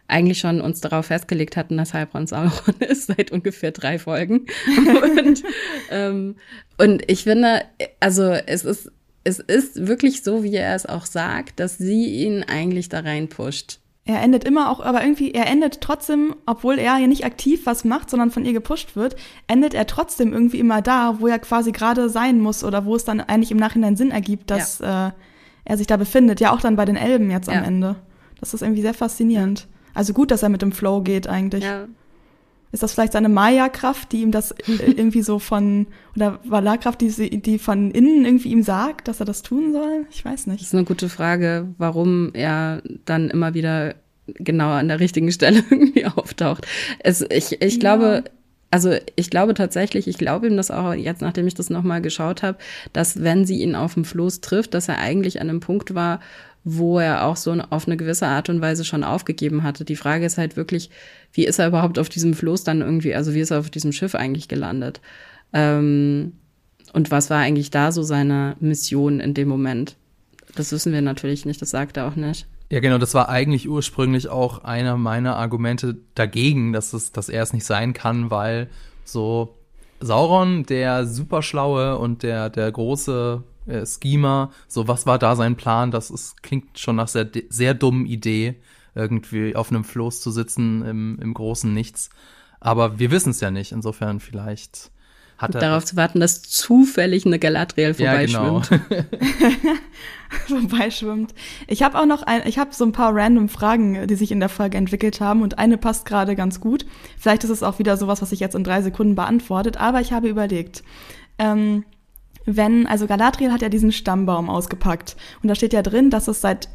[SPEAKER 3] eigentlich schon uns darauf festgelegt hatten, dass Heilbronn Sauron [LAUGHS] ist, seit ungefähr drei Folgen. [LAUGHS] und, ähm, und ich finde, also es ist es ist wirklich so, wie er es auch sagt, dass sie ihn eigentlich da reinpusht.
[SPEAKER 2] Er endet immer auch, aber irgendwie, er endet trotzdem, obwohl er ja nicht aktiv was macht, sondern von ihr gepusht wird, endet er trotzdem irgendwie immer da, wo er quasi gerade sein muss oder wo es dann eigentlich im Nachhinein Sinn ergibt, dass ja. äh, er sich da befindet. Ja, auch dann bei den Elben jetzt ja. am Ende. Das ist irgendwie sehr faszinierend. Also gut, dass er mit dem Flow geht eigentlich. Ja. Ist das vielleicht seine Maya-Kraft, die ihm das [LAUGHS] irgendwie so von, oder Valar-Kraft, die, die von innen irgendwie ihm sagt, dass er das tun soll? Ich weiß nicht.
[SPEAKER 3] Das ist eine gute Frage, warum er dann immer wieder genau an der richtigen Stelle [LAUGHS] irgendwie auftaucht. Es, ich ich ja. glaube, also ich glaube tatsächlich, ich glaube ihm das auch jetzt, nachdem ich das nochmal geschaut habe, dass wenn sie ihn auf dem Floß trifft, dass er eigentlich an einem Punkt war, wo er auch so auf eine gewisse Art und Weise schon aufgegeben hatte. Die Frage ist halt wirklich, wie ist er überhaupt auf diesem Floß dann irgendwie, also wie ist er auf diesem Schiff eigentlich gelandet? Ähm, und was war eigentlich da so seine Mission in dem Moment? Das wissen wir natürlich nicht, das sagt er auch nicht.
[SPEAKER 1] Ja, genau, das war eigentlich ursprünglich auch einer meiner Argumente dagegen, dass es, dass er es nicht sein kann, weil so Sauron, der superschlaue und der, der große äh, Schema. So, was war da sein Plan? Das ist, klingt schon nach sehr, sehr dummen Idee, irgendwie auf einem Floß zu sitzen im, im großen Nichts. Aber wir wissen es ja nicht. Insofern vielleicht hat er.
[SPEAKER 3] Darauf zu warten, dass zufällig eine Galadriel vorbeischwimmt. Ja, genau.
[SPEAKER 2] vorbeischwimmt. [LAUGHS] [LAUGHS] Ich habe auch noch ein, ich habe so ein paar random Fragen, die sich in der Folge entwickelt haben und eine passt gerade ganz gut. Vielleicht ist es auch wieder sowas, was sich jetzt in drei Sekunden beantwortet, aber ich habe überlegt. Ähm, wenn, also Galadriel hat ja diesen Stammbaum ausgepackt und da steht ja drin, dass es seit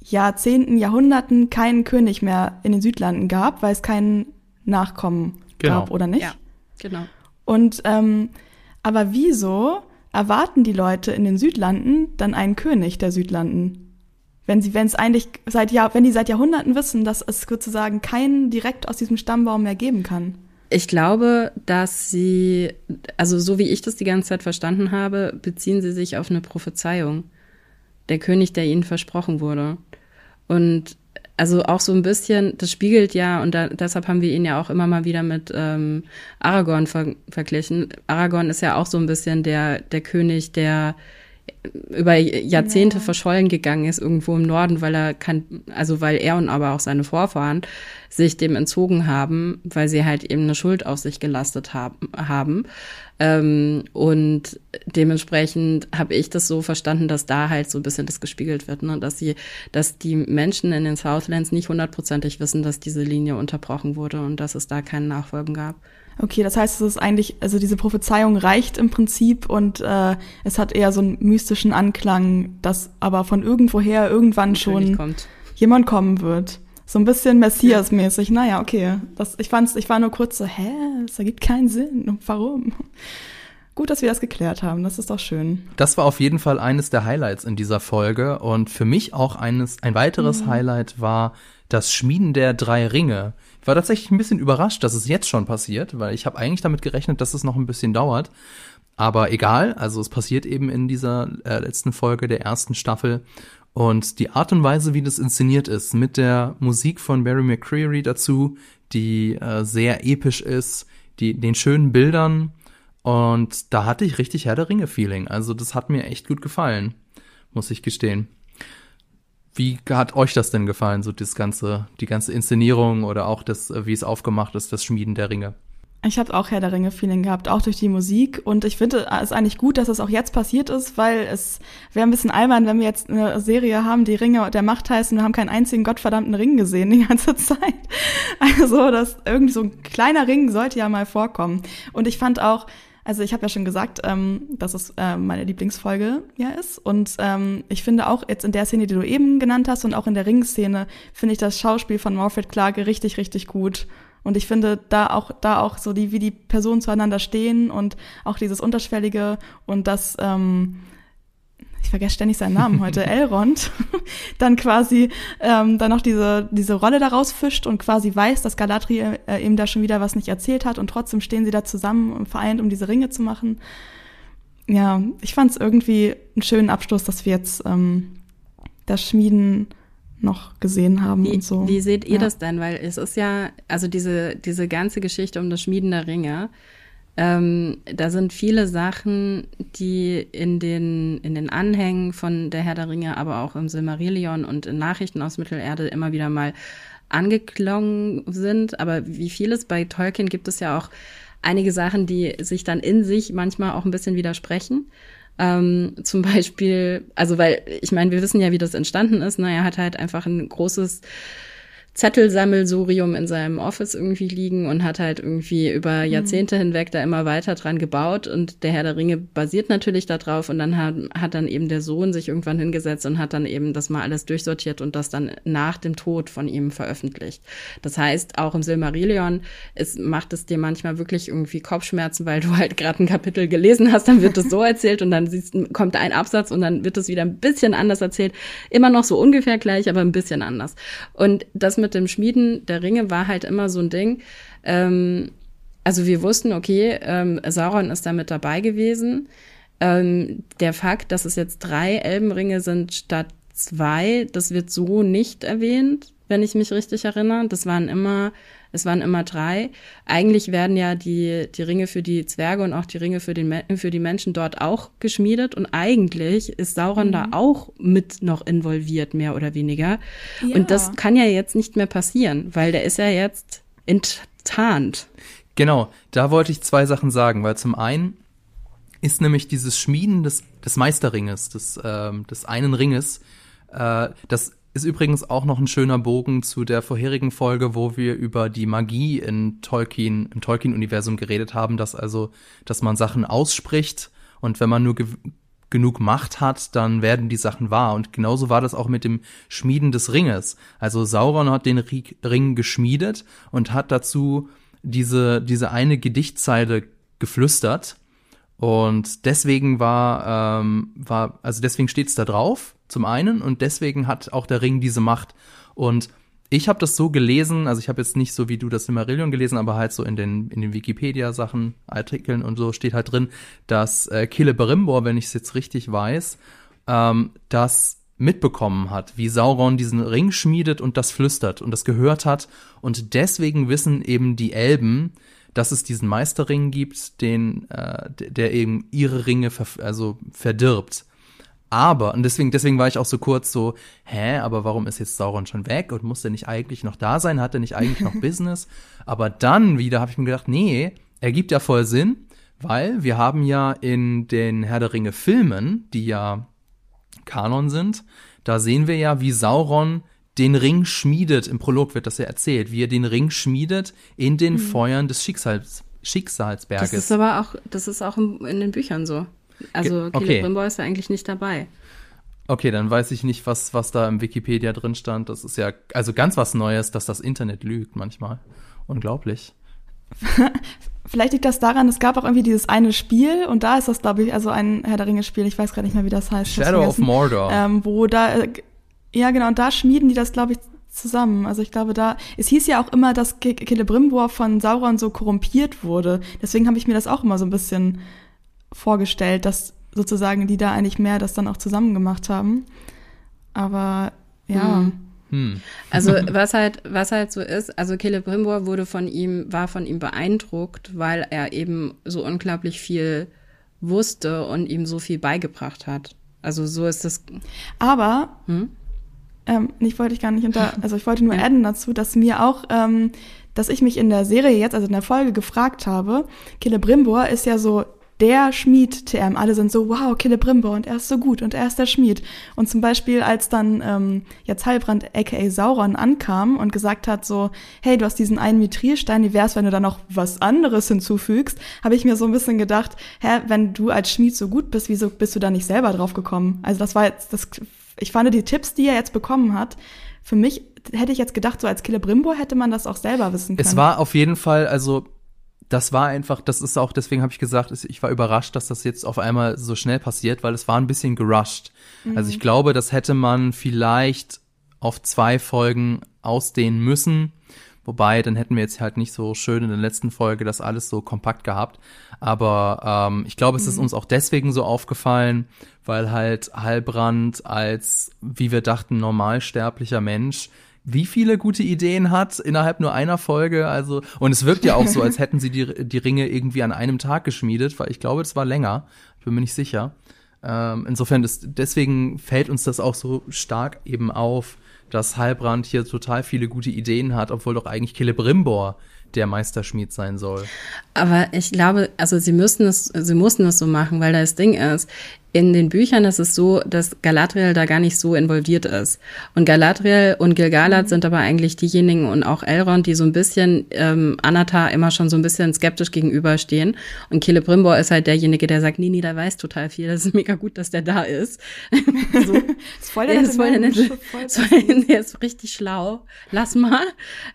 [SPEAKER 2] Jahrzehnten, Jahrhunderten keinen König mehr in den Südlanden gab, weil es keinen Nachkommen genau. gab, oder nicht?
[SPEAKER 3] Ja, genau.
[SPEAKER 2] Und ähm, aber wieso erwarten die Leute in den Südlanden dann einen König der Südlanden? Wenn sie, wenn es eigentlich seit Jahr, wenn die seit Jahrhunderten wissen, dass es sozusagen keinen direkt aus diesem Stammbaum mehr geben kann.
[SPEAKER 3] Ich glaube, dass sie, also so wie ich das die ganze Zeit verstanden habe, beziehen sie sich auf eine Prophezeiung. Der König, der ihnen versprochen wurde. Und also auch so ein bisschen, das spiegelt ja, und da, deshalb haben wir ihn ja auch immer mal wieder mit ähm, Aragorn ver verglichen. Aragorn ist ja auch so ein bisschen der, der König, der über Jahrzehnte ja. verschollen gegangen ist irgendwo im Norden, weil er kann, also weil er und aber auch seine Vorfahren sich dem entzogen haben, weil sie halt eben eine Schuld auf sich gelastet haben. haben. Ähm, und dementsprechend habe ich das so verstanden, dass da halt so ein bisschen das gespiegelt wird, ne? dass sie, dass die Menschen in den Southlands nicht hundertprozentig wissen, dass diese Linie unterbrochen wurde und dass es da keinen Nachfolgen gab.
[SPEAKER 2] Okay, das heißt, es ist eigentlich, also diese Prophezeiung reicht im Prinzip und äh, es hat eher so einen mystischen Anklang, dass aber von irgendwoher irgendwann schon kommt. jemand kommen wird. So ein bisschen Messias-mäßig. Ja. Naja, okay. Das, ich fand's, ich war nur kurz so, hä, das ergibt keinen Sinn. Warum? Gut, dass wir das geklärt haben. Das ist doch schön.
[SPEAKER 1] Das war auf jeden Fall eines der Highlights in dieser Folge. Und für mich auch eines, ein weiteres mhm. Highlight war das Schmieden der drei Ringe. War tatsächlich ein bisschen überrascht, dass es jetzt schon passiert, weil ich habe eigentlich damit gerechnet, dass es noch ein bisschen dauert. Aber egal, also es passiert eben in dieser äh, letzten Folge der ersten Staffel. Und die Art und Weise, wie das inszeniert ist, mit der Musik von Barry McCreary dazu, die äh, sehr episch ist, die, den schönen Bildern. Und da hatte ich richtig Herr der Ringe-Feeling. Also das hat mir echt gut gefallen, muss ich gestehen. Wie hat euch das denn gefallen, so das ganze, die ganze Inszenierung oder auch das, äh, wie es aufgemacht ist, das Schmieden der Ringe?
[SPEAKER 2] Ich habe auch Herr der Ringe-Feeling gehabt, auch durch die Musik. Und ich finde es eigentlich gut, dass es auch jetzt passiert ist, weil es wäre ein bisschen albern, wenn wir jetzt eine Serie haben, die Ringe der Macht heißen, wir haben keinen einzigen gottverdammten Ring gesehen die [LAUGHS] ganze Zeit. Also, dass irgendwie so ein kleiner Ring sollte ja mal vorkommen. Und ich fand auch, also ich habe ja schon gesagt, ähm, dass es äh, meine Lieblingsfolge ja ist. Und ähm, ich finde auch jetzt in der Szene, die du eben genannt hast und auch in der Ringszene, finde ich das Schauspiel von Morfred Clarke richtig, richtig gut. Und ich finde da auch, da auch so die, wie die Personen zueinander stehen und auch dieses Unterschwellige und das, ähm, ich vergesse ständig seinen Namen heute, [LAUGHS] Elrond, [LAUGHS] dann quasi ähm, dann noch diese, diese Rolle daraus fischt und quasi weiß, dass Galadriel äh, ihm da schon wieder was nicht erzählt hat und trotzdem stehen sie da zusammen und vereint, um diese Ringe zu machen. Ja, ich fand es irgendwie einen schönen Abschluss, dass wir jetzt ähm, das Schmieden noch gesehen haben
[SPEAKER 3] wie,
[SPEAKER 2] und so.
[SPEAKER 3] Wie seht ihr ja. das denn? Weil es ist ja, also diese, diese ganze Geschichte um das Schmieden der Ringe, ähm, da sind viele Sachen, die in den, in den Anhängen von der Herr der Ringe, aber auch im Silmarillion und in Nachrichten aus Mittelerde immer wieder mal angeklungen sind. Aber wie vieles bei Tolkien gibt es ja auch einige Sachen, die sich dann in sich manchmal auch ein bisschen widersprechen. Ähm, zum Beispiel, also weil, ich meine, wir wissen ja, wie das entstanden ist. Na, er hat halt einfach ein großes Zettelsammelsurium in seinem Office irgendwie liegen und hat halt irgendwie über mhm. Jahrzehnte hinweg da immer weiter dran gebaut und der Herr der Ringe basiert natürlich darauf und dann hat, hat dann eben der Sohn sich irgendwann hingesetzt und hat dann eben das mal alles durchsortiert und das dann nach dem Tod von ihm veröffentlicht. Das heißt, auch im Silmarillion es macht es dir manchmal wirklich irgendwie Kopfschmerzen, weil du halt gerade ein Kapitel gelesen hast, dann wird es so [LAUGHS] erzählt und dann siehst, kommt ein Absatz und dann wird es wieder ein bisschen anders erzählt. Immer noch so ungefähr gleich, aber ein bisschen anders. Und das mit dem Schmieden der Ringe war halt immer so ein Ding. Ähm, also wir wussten, okay, ähm, Sauron ist da mit dabei gewesen. Ähm, der Fakt, dass es jetzt drei Elbenringe sind statt zwei, das wird so nicht erwähnt, wenn ich mich richtig erinnere. Das waren immer es waren immer drei. Eigentlich werden ja die, die Ringe für die Zwerge und auch die Ringe für, den, für die Menschen dort auch geschmiedet. Und eigentlich ist Sauron mhm. da auch mit noch involviert, mehr oder weniger. Ja. Und das kann ja jetzt nicht mehr passieren, weil der ist ja jetzt enttarnt.
[SPEAKER 1] Genau, da wollte ich zwei Sachen sagen, weil zum einen ist nämlich dieses Schmieden des, des Meisterringes, des, ähm, des einen Ringes, äh, das ist übrigens auch noch ein schöner Bogen zu der vorherigen Folge, wo wir über die Magie in Tolkien, im Tolkien-Universum geredet haben, dass also, dass man Sachen ausspricht Und wenn man nur ge genug Macht hat, dann werden die Sachen wahr. Und genauso war das auch mit dem Schmieden des Ringes. Also Sauron hat den Ring geschmiedet und hat dazu diese, diese eine Gedichtzeile geflüstert. Und deswegen war, ähm, war, also deswegen steht's da drauf, zum einen, und deswegen hat auch der Ring diese Macht. Und ich habe das so gelesen, also ich habe jetzt nicht so wie du das Silmarillion gelesen, aber halt so in den, in den Wikipedia-Sachen, Artikeln und so steht halt drin, dass äh, Celebrimbor, wenn ich es jetzt richtig weiß, ähm, das mitbekommen hat, wie Sauron diesen Ring schmiedet und das flüstert und das gehört hat. Und deswegen wissen eben die Elben, dass es diesen Meisterring gibt, den, äh, der eben ihre Ringe ver also verdirbt. Aber, und deswegen, deswegen war ich auch so kurz so, hä, aber warum ist jetzt Sauron schon weg und muss der nicht eigentlich noch da sein? Hat er nicht eigentlich noch [LAUGHS] Business? Aber dann wieder habe ich mir gedacht, nee, ergibt ja voll Sinn, weil wir haben ja in den Herr der Ringe Filmen, die ja Kanon sind, da sehen wir ja, wie Sauron den Ring schmiedet. Im Prolog wird das ja erzählt, wie er den Ring schmiedet in den mhm. Feuern des Schicksals, Schicksalsberges. Das
[SPEAKER 3] ist aber auch, das ist auch in den Büchern so. Also Ge okay. Caleb ist ja eigentlich nicht dabei.
[SPEAKER 1] Okay, dann weiß ich nicht, was, was da im Wikipedia drin stand. Das ist ja also ganz was Neues, dass das Internet lügt manchmal. Unglaublich. [LAUGHS]
[SPEAKER 2] Vielleicht liegt das daran, es gab auch irgendwie dieses eine Spiel und da ist das, glaube ich, also ein Herr der Ringe-Spiel, ich weiß gar nicht mehr, wie das heißt.
[SPEAKER 1] Shadow of Mordor.
[SPEAKER 2] Ähm, wo da, äh, ja genau, und da schmieden die das, glaube ich, zusammen. Also ich glaube, da, es hieß ja auch immer, dass Celebrimbor von Sauron so korrumpiert wurde. Deswegen habe ich mir das auch immer so ein bisschen vorgestellt, dass sozusagen die da eigentlich mehr das dann auch zusammen gemacht haben. Aber ja. Hm.
[SPEAKER 3] Hm. Also was halt, was halt so ist, also Caleb Brimbor wurde von ihm, war von ihm beeindruckt, weil er eben so unglaublich viel wusste und ihm so viel beigebracht hat. Also so ist das.
[SPEAKER 2] Aber hm? Ähm, ich wollte ich gar nicht unter, [LAUGHS] also ich wollte nur ja. adden dazu, dass mir auch, ähm, dass ich mich in der Serie jetzt, also in der Folge gefragt habe, Caleb Brimbor ist ja so der Schmied TM. Alle sind so, wow, Celebrimbor und er ist so gut und er ist der Schmied. Und zum Beispiel, als dann ähm, jetzt Heilbrand aka Sauron ankam und gesagt hat so, hey, du hast diesen einen Mithrilstein, wie wär's, wenn du da noch was anderes hinzufügst, habe ich mir so ein bisschen gedacht, hä, wenn du als Schmied so gut bist, wieso bist du da nicht selber drauf gekommen? Also das war jetzt, das, ich fand die Tipps, die er jetzt bekommen hat, für mich hätte ich jetzt gedacht, so als Celebrimbor hätte man das auch selber wissen können.
[SPEAKER 1] Es war auf jeden Fall, also das war einfach, das ist auch, deswegen habe ich gesagt, ich war überrascht, dass das jetzt auf einmal so schnell passiert, weil es war ein bisschen gerusht. Mhm. Also ich glaube, das hätte man vielleicht auf zwei Folgen ausdehnen müssen. Wobei, dann hätten wir jetzt halt nicht so schön in der letzten Folge das alles so kompakt gehabt. Aber ähm, ich glaube, es ist mhm. uns auch deswegen so aufgefallen, weil halt Heilbrand als, wie wir dachten, normalsterblicher Mench wie viele gute Ideen hat innerhalb nur einer Folge. Also, und es wirkt ja auch so, als [LAUGHS] hätten sie die, die Ringe irgendwie an einem Tag geschmiedet, weil ich glaube, es war länger. Ich bin mir nicht sicher. Ähm, insofern, ist, deswegen fällt uns das auch so stark eben auf, dass Heilbrand hier total viele gute Ideen hat, obwohl doch eigentlich Celebrimbor der Meisterschmied sein soll.
[SPEAKER 3] Aber ich glaube, also sie müssten es, sie mussten es so machen, weil das Ding ist, in den Büchern ist es so, dass Galadriel da gar nicht so involviert ist. Und Galadriel und Gilgalad mhm. sind aber eigentlich diejenigen und auch Elrond, die so ein bisschen ähm, Anatar immer schon so ein bisschen skeptisch gegenüberstehen. Und Celebrimbor ist halt derjenige, der sagt, Nini, der weiß total viel, das ist mega gut, dass der da ist. [LAUGHS] so. ist voll der, der ist voll der nette, voll, [LAUGHS] der ist richtig schlau. Lass mal.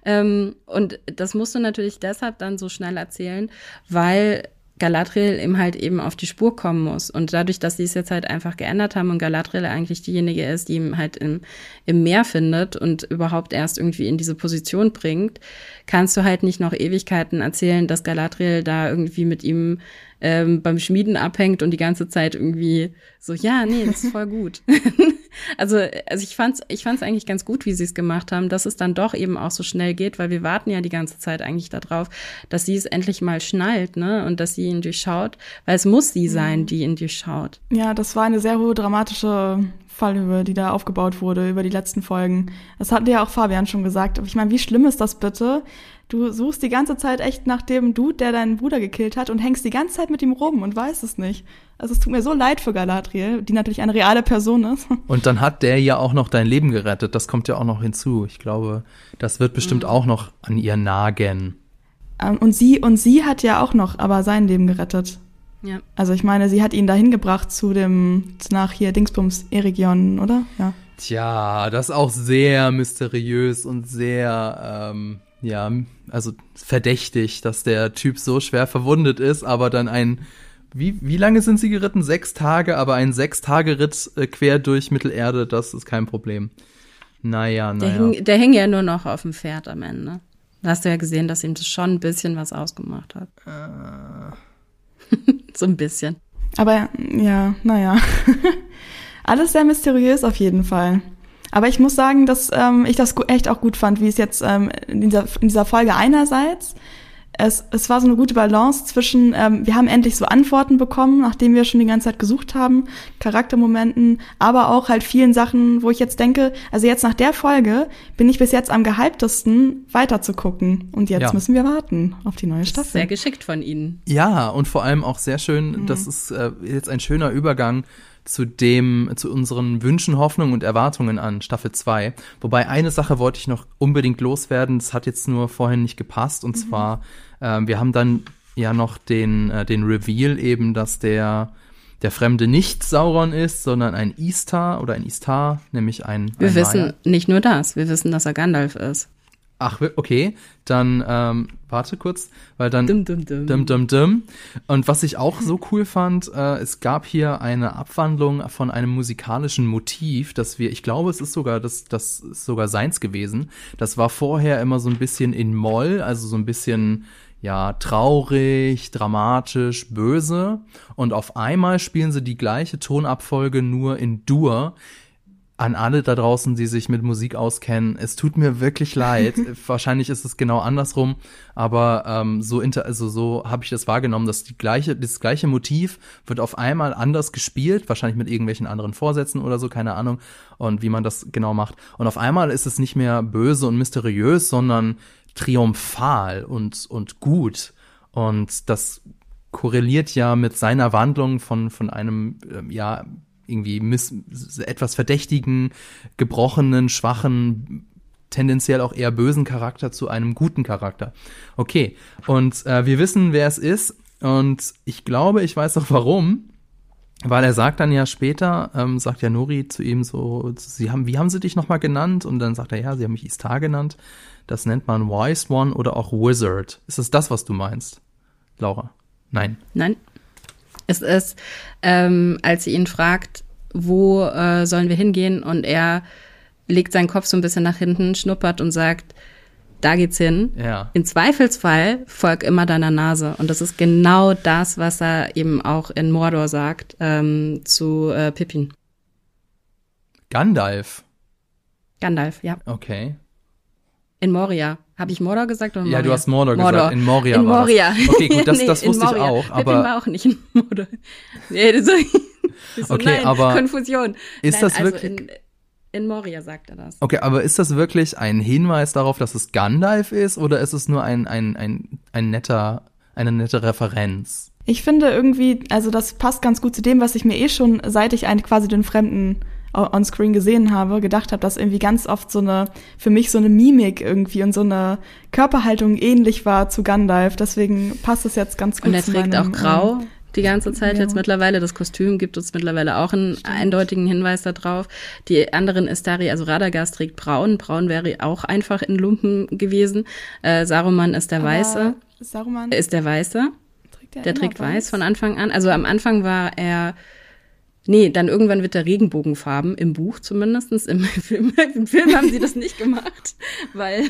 [SPEAKER 3] Ähm, und das musst du natürlich deshalb dann so schnell erzählen, weil Galadriel eben halt eben auf die Spur kommen muss. Und dadurch, dass sie es jetzt halt einfach geändert haben und Galadriel eigentlich diejenige ist, die ihn halt im, im Meer findet und überhaupt erst irgendwie in diese Position bringt, kannst du halt nicht noch Ewigkeiten erzählen, dass Galadriel da irgendwie mit ihm ähm, beim Schmieden abhängt und die ganze Zeit irgendwie so, ja, nee, das ist voll gut. [LAUGHS] also, also ich fand's, ich fand's eigentlich ganz gut, wie sie es gemacht haben, dass es dann doch eben auch so schnell geht, weil wir warten ja die ganze Zeit eigentlich darauf, dass sie es endlich mal schnallt, ne, und dass sie ihn durchschaut, weil es muss sie sein, mhm. die ihn durchschaut.
[SPEAKER 2] Ja, das war eine sehr hohe dramatische Fallhöhe, die da aufgebaut wurde über die letzten Folgen. Das hatte ja auch Fabian schon gesagt. Ich meine, wie schlimm ist das bitte, Du suchst die ganze Zeit echt nach dem Dude, der deinen Bruder gekillt hat und hängst die ganze Zeit mit ihm rum und weißt es nicht. Also es tut mir so leid für Galadriel, die natürlich eine reale Person ist. [LAUGHS]
[SPEAKER 1] Und dann hat der ja auch noch dein Leben gerettet. Das kommt ja auch noch hinzu. Ich glaube, das wird bestimmt mhm. auch noch an ihr nagen.
[SPEAKER 2] Ähm, und sie, und sie hat ja auch noch aber sein Leben gerettet.
[SPEAKER 3] Ja.
[SPEAKER 2] Also ich meine, sie hat ihn dahin gebracht zu dem, nach hier Dingsbums Erigion, oder? Ja.
[SPEAKER 1] Tja, das ist auch sehr mysteriös und sehr, ähm, ja, also verdächtig, dass der Typ so schwer verwundet ist, aber dann ein, wie, wie lange sind sie geritten? Sechs Tage, aber ein Sechs-Tage-Ritt äh, quer durch Mittelerde, das ist kein Problem. Naja,
[SPEAKER 3] Der,
[SPEAKER 1] naja.
[SPEAKER 3] hing, der hing ja nur noch auf dem Pferd am Ende. Da hast du ja gesehen, dass ihm das schon ein bisschen was ausgemacht hat. [LAUGHS] so ein bisschen.
[SPEAKER 2] Aber ja, naja. [LAUGHS] Alles sehr mysteriös auf jeden Fall. Aber ich muss sagen, dass ähm, ich das echt auch gut fand, wie es jetzt ähm, in, dieser, in dieser Folge einerseits, es, es war so eine gute Balance zwischen, ähm, wir haben endlich so Antworten bekommen, nachdem wir schon die ganze Zeit gesucht haben, Charaktermomenten, aber auch halt vielen Sachen, wo ich jetzt denke, also jetzt nach der Folge bin ich bis jetzt am gehyptesten, weiter zu gucken. Und jetzt
[SPEAKER 1] Ja.
[SPEAKER 2] müssen wir warten auf die neue Staffel.
[SPEAKER 3] Sehr geschickt von ihnen.
[SPEAKER 1] Ja, und vor allem auch sehr schön, das ist äh, jetzt ein schöner Übergang zu dem, zu unseren Wünschen, Hoffnungen und Erwartungen an Staffel 2. Wobei eine Sache wollte ich noch unbedingt loswerden, das hat jetzt nur vorhin nicht gepasst, und zwar, ähm, wir haben dann ja noch den, äh, den Reveal eben, dass der, der Fremde nicht Sauron ist, sondern ein Istar oder ein Istar, nämlich ein,
[SPEAKER 3] Wir
[SPEAKER 1] ein
[SPEAKER 3] wissen
[SPEAKER 1] Maya.
[SPEAKER 3] nicht nur das, wir wissen, dass er Gandalf ist.
[SPEAKER 1] Ach, okay, dann, ähm, warte kurz, weil dann
[SPEAKER 3] Dum, dum, dum.
[SPEAKER 1] Dum, dum, dum. Und was ich auch so cool fand, äh, es gab hier eine Abwandlung von einem musikalischen Motiv, das wir, ich glaube, es ist sogar, das, das ist sogar seins gewesen. Das war vorher immer so ein bisschen in Moll, also so ein bisschen, ja, traurig, dramatisch, böse. Und auf einmal spielen sie die gleiche Tonabfolge nur in Dur an alle da draußen, die sich mit Musik auskennen, es tut mir wirklich leid. [LAUGHS] Wahrscheinlich ist es genau andersrum, aber ähm, so inter also so habe ich das wahrgenommen, dass die gleiche das gleiche Motiv wird auf einmal anders gespielt, wahrscheinlich mit irgendwelchen anderen Vorsätzen oder so, keine Ahnung, und wie man das genau macht. Und auf einmal ist es nicht mehr böse und mysteriös, sondern triumphal und und gut. Und das korreliert ja mit seiner Wandlung von von einem ähm, ja irgendwie miss etwas verdächtigen, gebrochenen, schwachen, tendenziell auch eher bösen Charakter zu einem guten Charakter. Okay, und äh, wir wissen, wer es ist und ich glaube, ich weiß auch warum. Weil er sagt dann ja später, ähm, sagt ja Nori zu ihm so, sie haben, wie haben sie dich nochmal genannt? Und dann sagt er, ja, sie haben mich Istar genannt. Das nennt man Wise One oder auch Wizard. Ist es das, was du meinst, Laura? Nein.
[SPEAKER 3] Nein. Es ist, ähm, als sie ihn fragt, wo äh, sollen wir hingehen, und er legt seinen Kopf so ein bisschen nach hinten, schnuppert und sagt, da geht's hin.
[SPEAKER 1] Ja.
[SPEAKER 3] Im Zweifelsfall folg immer deiner Nase. Und das ist genau das, was er eben auch in Mordor sagt ähm, zu äh, Pippin.
[SPEAKER 1] Gandalf.
[SPEAKER 3] Gandalf, ja.
[SPEAKER 1] Okay.
[SPEAKER 3] In Moria. Habe ich Mordor gesagt oder Moria?
[SPEAKER 1] Ja, du hast Mordor, gesagt. In Moria
[SPEAKER 3] In
[SPEAKER 1] war
[SPEAKER 3] Moria.
[SPEAKER 1] das. Okay, gut, das, [LAUGHS]
[SPEAKER 3] Nee,
[SPEAKER 1] das
[SPEAKER 3] in
[SPEAKER 1] wusste ich auch.
[SPEAKER 3] Pippin
[SPEAKER 1] Aber
[SPEAKER 3] war auch nicht in Mordor. [LAUGHS] Nee, das ist so,
[SPEAKER 1] Okay,
[SPEAKER 3] nein,
[SPEAKER 1] aber
[SPEAKER 3] Konfusion.
[SPEAKER 1] ist
[SPEAKER 3] nein,
[SPEAKER 1] das
[SPEAKER 3] also
[SPEAKER 1] wirklich-
[SPEAKER 3] In, in Moria sagt er das.
[SPEAKER 1] okay, aber ist das wirklich ein Hinweis darauf, dass es Gandalf ist, oder ist es nur ein ein ein ein netter eine nette Referenz?
[SPEAKER 2] Ich finde irgendwie, also das passt ganz gut zu dem, was ich mir eh schon, seit ich einen quasi den Fremden on-screen gesehen habe, gedacht habe, dass irgendwie ganz oft so eine, für mich so eine Mimik irgendwie und so eine Körperhaltung ähnlich war zu Gandalf. Deswegen passt es jetzt ganz gut
[SPEAKER 3] Und er trägt
[SPEAKER 2] meinem,
[SPEAKER 3] auch grau
[SPEAKER 2] ähm,
[SPEAKER 3] die ganze Zeit
[SPEAKER 2] ja.
[SPEAKER 3] jetzt mittlerweile. Das Kostüm gibt uns mittlerweile auch einen eindeutigen Hinweis darauf. Die anderen Istari, also Radagast trägt braun. Braun wäre auch einfach in Lumpen gewesen. Äh, Saruman ist der
[SPEAKER 2] aber
[SPEAKER 3] Weiße.
[SPEAKER 2] Saruman
[SPEAKER 3] Ist der Weiße.
[SPEAKER 2] trägt
[SPEAKER 3] Der
[SPEAKER 2] immer
[SPEAKER 3] trägt weiß von Anfang an. Also am Anfang war er, nee, dann irgendwann wird er Regenbogenfarben, im Buch zumindestens. Im [LAUGHS] Film, Im Film haben sie das nicht gemacht, weil,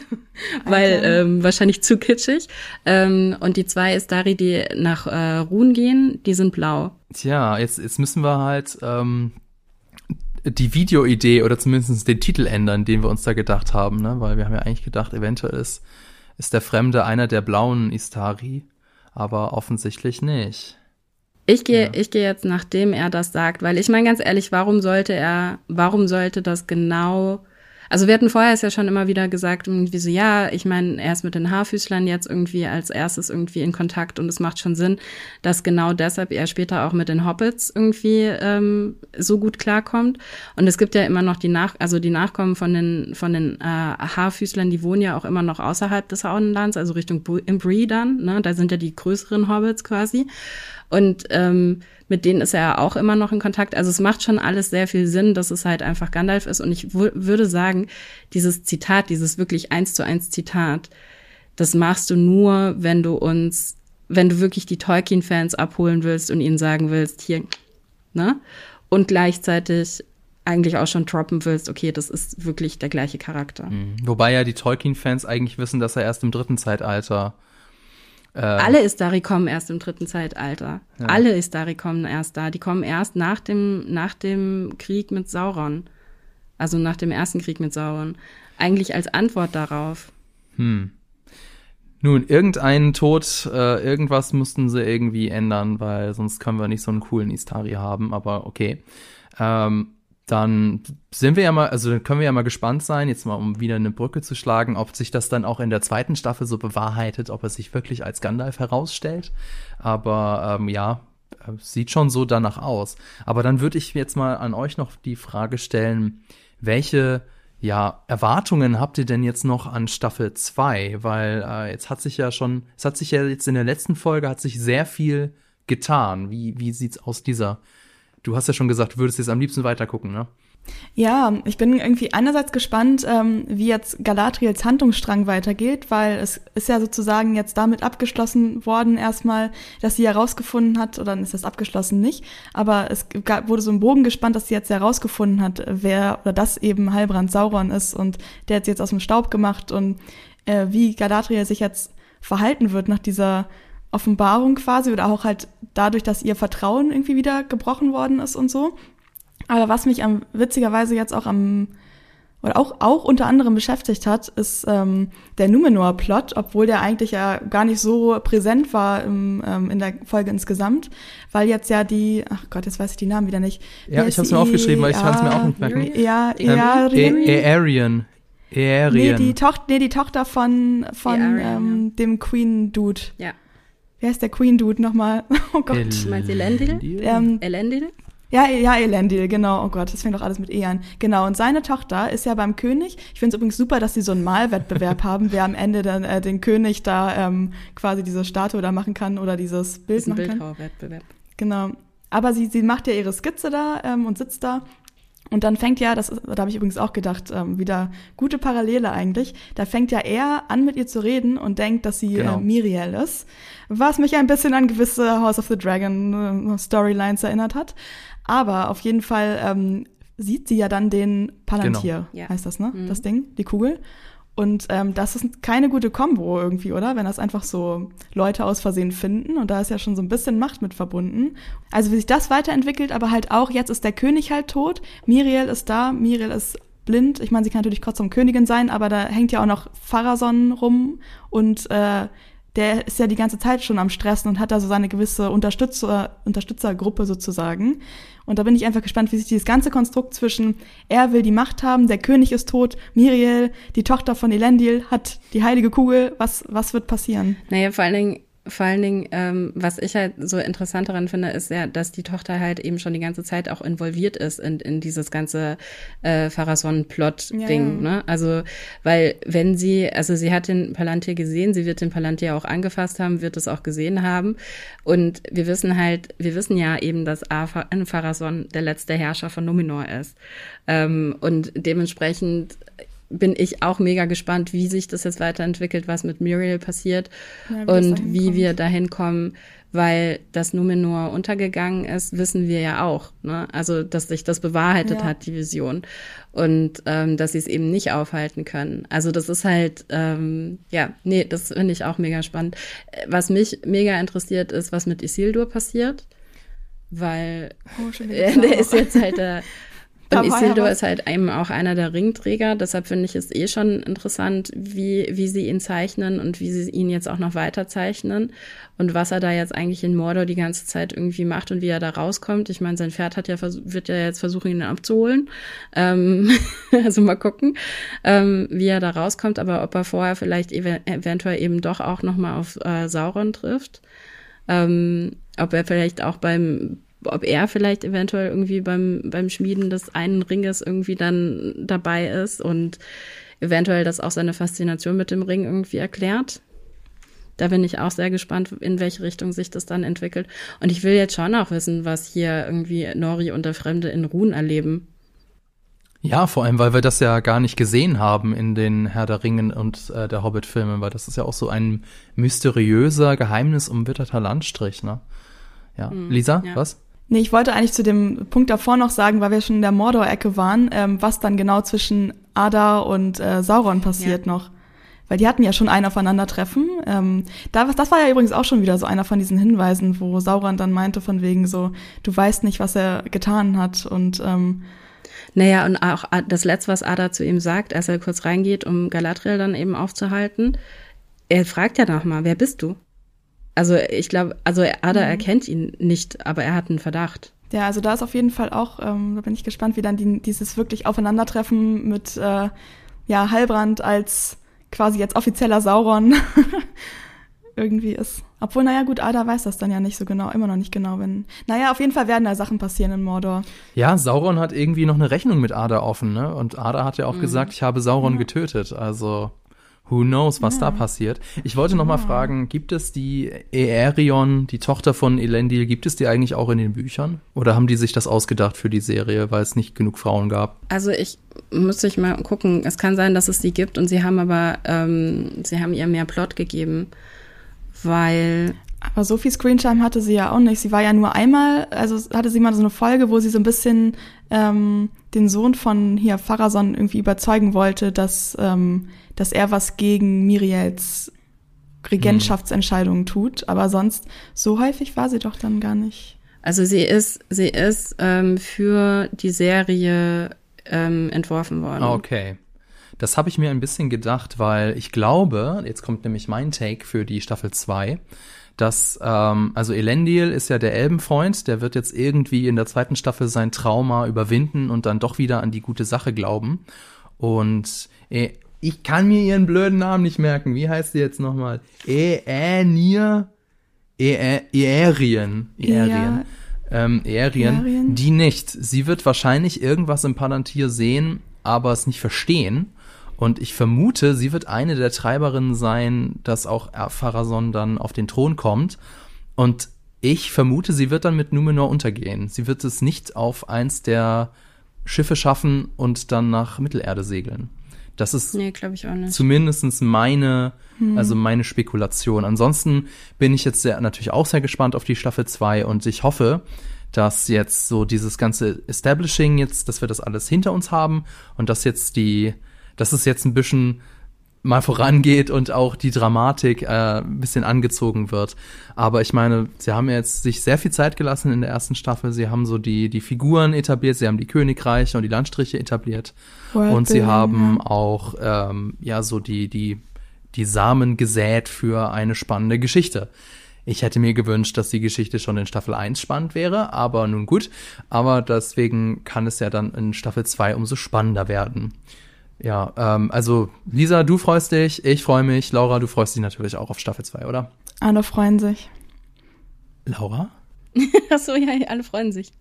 [SPEAKER 3] weil ähm, wahrscheinlich zu kitschig. Ähm, und die zwei Istari, die nach äh, Ruhen gehen, die sind blau.
[SPEAKER 1] Tja, jetzt jetzt müssen wir halt ähm, die Videoidee oder zumindest den Titel ändern, den wir uns da gedacht haben, ne? Weil wir haben ja eigentlich gedacht, eventuell ist ist der Fremde einer der blauen Istari, aber offensichtlich nicht.
[SPEAKER 3] Ich gehe,
[SPEAKER 1] Ja.
[SPEAKER 3] ich gehe jetzt, nachdem er das sagt, weil ich meine ganz ehrlich, warum sollte er, warum sollte das genau, Also wir hatten vorher es ja schon immer wieder gesagt, irgendwie so, ja, ich meine, er ist mit den Haarfüßlern jetzt irgendwie als erstes irgendwie in Kontakt und es macht schon Sinn, dass genau deshalb er später auch mit den Hobbits irgendwie ähm, so gut klarkommt. Und es gibt ja immer noch die Nach, also die Nachkommen von den von den äh, Haarfüßlern, die wohnen ja auch immer noch außerhalb des Auenlands, also Richtung Bree dann, ne? Da sind ja die größeren Hobbits quasi. Und ähm, mit denen ist er auch immer noch in Kontakt. Also es macht schon alles sehr viel Sinn, dass es halt einfach Gandalf ist. Und ich würde sagen, dieses Zitat, dieses wirklich eins zu eins Zitat, das machst du nur, wenn du uns, wenn du wirklich die Tolkien-Fans abholen willst und ihnen sagen willst, hier, ne? Und gleichzeitig eigentlich auch schon droppen willst, okay, das ist wirklich der gleiche Charakter.
[SPEAKER 1] Mhm. Wobei ja die Tolkien-Fans eigentlich wissen, dass er erst im dritten Zeitalter
[SPEAKER 3] äh, Alle Istari kommen erst im dritten Zeitalter. Ja. Alle Istari kommen erst da. Die kommen erst nach dem, nach dem Krieg mit Sauron. Also nach dem ersten Krieg mit Sauron. Eigentlich als Antwort darauf.
[SPEAKER 1] Hm. Nun, irgendeinen Tod, äh, irgendwas mussten sie irgendwie ändern, weil sonst können wir nicht so einen coolen Istari haben, aber okay. Ähm, dann sind wir ja mal, also dann können wir ja mal gespannt sein, jetzt mal um wieder eine Brücke zu schlagen, ob sich das dann auch in der zweiten Staffel so bewahrheitet, ob er sich wirklich als Gandalf herausstellt. Aber ähm, ja, äh, sieht schon so danach aus. Aber dann würde ich jetzt mal an euch noch die Frage stellen, welche ja, Erwartungen habt ihr denn jetzt noch an Staffel 2? Weil äh, jetzt hat sich ja schon, es hat sich ja jetzt in der letzten Folge hat sich sehr viel getan. Wie, wie sieht's aus dieser du hast ja schon gesagt, du würdest jetzt am liebsten weitergucken, ne?
[SPEAKER 2] Ja, ich bin irgendwie einerseits gespannt, ähm, wie jetzt Galadriels Handlungsstrang weitergeht, weil es ist ja sozusagen jetzt damit abgeschlossen worden erstmal, dass sie herausgefunden hat, oder dann ist das abgeschlossen nicht, aber es gab, wurde so ein Bogen gespannt, dass sie jetzt herausgefunden hat, wer oder das eben Heilbrand Sauron ist und der hat sie jetzt aus dem Staub gemacht und äh, wie Galadriel sich jetzt verhalten wird nach dieser Offenbarung quasi oder auch halt dadurch, dass ihr Vertrauen irgendwie wieder gebrochen worden ist und so. Aber was mich am witzigerweise jetzt auch am oder auch, auch unter anderem beschäftigt hat, ist ähm, der Numenor-Plot, obwohl der eigentlich ja gar nicht so präsent war im, ähm, in der Folge insgesamt, weil jetzt ja die, ach Gott, jetzt weiß ich die Namen wieder nicht.
[SPEAKER 1] Ja, ich habe es mir aufgeschrieben, weil ich kann es mir auch nicht merken.
[SPEAKER 2] Ja, ja,
[SPEAKER 1] ähm, Aerian. Aerian.
[SPEAKER 2] Nee, die, Toch nee, die Tochter von, von ähm, dem Queen-Dude.
[SPEAKER 3] Ja.
[SPEAKER 2] Wer ist der Queen-Dude nochmal? [LAUGHS] Oh Gott.
[SPEAKER 3] Meinst du Elendil? Ähm, Elendil?
[SPEAKER 2] Ja, ja, Elendil, genau. Oh Gott, das fängt doch alles mit E an. Genau, und seine Tochter ist ja beim König. Ich finde es übrigens super, dass sie so einen Malwettbewerb [LAUGHS] haben, wer am Ende dann äh, den König da ähm, quasi diese Statue da machen kann oder dieses Bild das ist ein machen kann. Genau. Aber sie, sie macht ja ihre Skizze da ähm, und sitzt da und dann fängt ja, das, da habe ich übrigens auch gedacht, ähm, wieder gute Parallele eigentlich. Da fängt ja er an, mit ihr zu reden und denkt, dass sie genau. äh, Miriel ist, was mich ein bisschen an gewisse House of the Dragon äh, Storylines erinnert hat. Aber auf jeden Fall ähm, sieht sie ja dann den Palantir, genau. heißt das, ne? Mhm. Das Ding, die Kugel. Und ähm, das ist keine gute Kombo irgendwie, oder? Wenn das einfach so Leute aus Versehen finden. Und da ist ja schon so ein bisschen Macht mit verbunden. Also wie sich das weiterentwickelt, aber halt auch, jetzt ist der König halt tot. Miriel ist da, Miriel ist blind. Ich meine, sie kann natürlich trotzdem Königin sein, aber da hängt ja auch noch Pharason rum und äh, der ist ja die ganze Zeit schon am Stressen und hat da so seine gewisse Unterstützer, Unterstützergruppe sozusagen. Und da bin ich einfach gespannt, wie sich dieses ganze Konstrukt zwischen er will die Macht haben, der König ist tot, Miriel, die Tochter von Elendil, hat die heilige Kugel, was, was wird passieren?
[SPEAKER 3] Naja, vor allen Dingen, vor allen Dingen, ähm, was ich halt so interessant daran finde, ist ja, dass die Tochter halt eben schon die ganze Zeit auch involviert ist in, in dieses ganze äh, Pharason-Plot-Ding. Ja. Ne? Also, weil wenn sie, also sie hat den Palantir gesehen, sie wird den Palantir auch angefasst haben, wird es auch gesehen haben. Und wir wissen halt, wir wissen ja eben, dass Pharason der letzte Herrscher von Numenor ist. Ähm, und dementsprechend bin ich auch mega gespannt, wie sich das jetzt weiterentwickelt, was mit Muriel passiert ja, und wie wir dahin kommen, weil das Numenor untergegangen ist, wissen wir ja auch. Ne? Also, dass sich das bewahrheitet ja. hat, die Vision. Und ähm, dass sie es eben nicht aufhalten können. Also, das ist halt, ähm, ja, nee, das finde ich auch mega spannend. Was mich mega interessiert, ist, was mit Isildur passiert. Weil oh, [LAUGHS] der ist jetzt halt der [LAUGHS] Und Isildur ist halt eben auch einer der Ringträger, deshalb finde ich es eh schon interessant, wie, wie sie ihn zeichnen und wie sie ihn jetzt auch noch weiter zeichnen und was er da jetzt eigentlich in Mordor die ganze Zeit irgendwie macht und wie er da rauskommt. Ich meine, sein Pferd hat ja wird ja jetzt versuchen, ihn abzuholen. Ähm, [LAUGHS] also mal gucken, ähm, wie er da rauskommt, aber ob er vorher vielleicht ev eventuell eben doch auch nochmal auf äh, Sauron trifft. Ähm, ob er vielleicht auch beim ob er vielleicht eventuell irgendwie beim, beim Schmieden des einen Ringes irgendwie dann dabei ist und eventuell das auch seine Faszination mit dem Ring irgendwie erklärt. Da bin ich auch sehr gespannt, in welche Richtung sich das dann entwickelt. Und ich will jetzt schon auch wissen, was hier irgendwie Nori und der Fremde in Ruhen erleben.
[SPEAKER 1] Ja, vor allem, weil wir das ja gar nicht gesehen haben in den Herr der Ringen und äh, der Hobbit-Filmen, weil das ist ja auch so ein mysteriöser, geheimnisumwitterter Landstrich, ne? Ja. Mhm, Lisa, ja. was?
[SPEAKER 2] Nee, ich wollte eigentlich zu dem Punkt davor noch sagen, weil wir schon in der Mordor-Ecke waren, ähm, was dann genau zwischen Ada und äh, Sauron passiert ja. noch. Weil die hatten ja schon ein Aufeinandertreffen. Ähm, da, das war ja übrigens auch schon wieder so einer von diesen Hinweisen, wo Sauron dann meinte von wegen so, du weißt nicht, was er getan hat und ähm,
[SPEAKER 3] naja, und auch das Letzte, was Ada zu ihm sagt, als er kurz reingeht, um Galadriel dann eben aufzuhalten, er fragt ja nochmal, wer bist du? Also ich glaube, also Ada mhm. erkennt ihn nicht, aber er hat einen Verdacht.
[SPEAKER 2] Ja, also da ist auf jeden Fall auch, ähm, da bin ich gespannt, wie dann die, dieses wirklich Aufeinandertreffen mit äh, ja, Heilbrand als quasi jetzt offizieller Sauron [LAUGHS] irgendwie ist. Obwohl, naja, gut, Ada weiß das dann ja nicht so genau, immer noch nicht genau, wenn. Naja, auf jeden Fall werden da Sachen passieren in Mordor.
[SPEAKER 1] Ja, Sauron hat irgendwie noch eine Rechnung mit Ada offen, ne? Und Ada hat ja auch mhm. gesagt, ich habe Sauron ja. getötet. Also Who knows, was ja. da passiert. Ich wollte noch mal fragen, gibt es die Aerion, die Tochter von Elendil, gibt es die eigentlich auch in den Büchern? Oder haben die sich das ausgedacht für die Serie, weil es nicht genug Frauen gab?
[SPEAKER 3] Also ich müsste ich mal gucken. Es kann sein, dass es die gibt und sie haben aber, ähm, sie haben ihr mehr Plot gegeben, weil
[SPEAKER 2] aber so viel Screentime hatte sie ja auch nicht. Sie war ja nur einmal, also hatte sie mal so eine Folge, wo sie so ein bisschen ähm, den Sohn von hier Pharason irgendwie überzeugen wollte, dass ähm, dass er was gegen Miriels Regentschaftsentscheidungen tut. Aber sonst, so häufig war sie doch dann gar nicht.
[SPEAKER 3] Also sie ist, sie ist ähm, für die Serie ähm, entworfen worden.
[SPEAKER 1] Okay. Das habe ich mir ein bisschen gedacht, weil ich glaube, jetzt kommt nämlich mein Take für die Staffel 2, dass, ähm, also Elendil ist ja der Elbenfreund, der wird jetzt irgendwie in der zweiten Staffel sein Trauma überwinden und dann doch wieder an die gute Sache glauben. Und äh, ich kann mir ihren blöden Namen nicht merken. Wie heißt sie jetzt nochmal? Äänir? Äärien. Äärien. Ähm, Äärien. Die nicht. Sie wird wahrscheinlich irgendwas im Palantir sehen, aber es nicht verstehen. Und ich vermute, sie wird eine der Treiberinnen sein, dass auch Pharason dann auf den Thron kommt. Und ich vermute, sie wird dann mit Numenor untergehen. Sie wird es nicht auf eins der Schiffe schaffen und dann nach Mittelerde segeln. Das ist
[SPEAKER 3] nee,
[SPEAKER 1] zumindest meine, hm. also meine Spekulation. Ansonsten bin ich jetzt sehr, natürlich auch sehr gespannt auf die Staffel 2 und ich hoffe, dass jetzt so dieses ganze Establishing jetzt, dass wir das alles hinter uns haben und dass jetzt die, dass es jetzt ein bisschen mal vorangeht und auch die Dramatik äh, ein bisschen angezogen wird. Aber ich meine, sie haben jetzt sich sehr viel Zeit gelassen in der ersten Staffel. Sie haben so die, die Figuren etabliert, sie haben die Königreiche und die Landstriche etabliert. World und sie haben auch ähm, ja so die, die, die Samen gesät für eine spannende Geschichte. Ich hätte mir gewünscht, dass die Geschichte schon in Staffel 1 spannend wäre, aber nun gut. Aber deswegen kann es ja dann in Staffel 2 umso spannender werden. Ja, ähm, also Lisa, du freust dich, ich freue mich, Laura, du freust dich natürlich auch auf Staffel 2, oder?
[SPEAKER 2] Alle freuen sich.
[SPEAKER 1] Laura? [LAUGHS]
[SPEAKER 3] Achso, ja, alle freuen sich.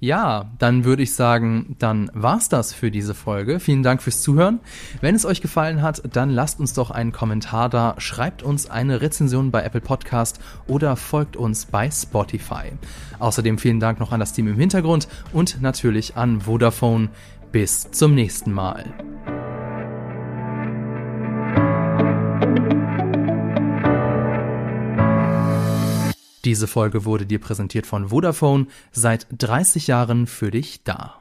[SPEAKER 1] Ja, dann würde ich sagen, dann war's das für diese Folge. Vielen Dank fürs Zuhören. Wenn es euch gefallen hat, dann lasst uns doch einen Kommentar da, schreibt uns eine Rezension bei Apple Podcast oder folgt uns bei Spotify. Außerdem vielen Dank noch an das Team im Hintergrund und natürlich an Vodafone. Bis zum nächsten Mal. Diese Folge wurde dir präsentiert von Vodafone, seit 30 Jahren für dich da.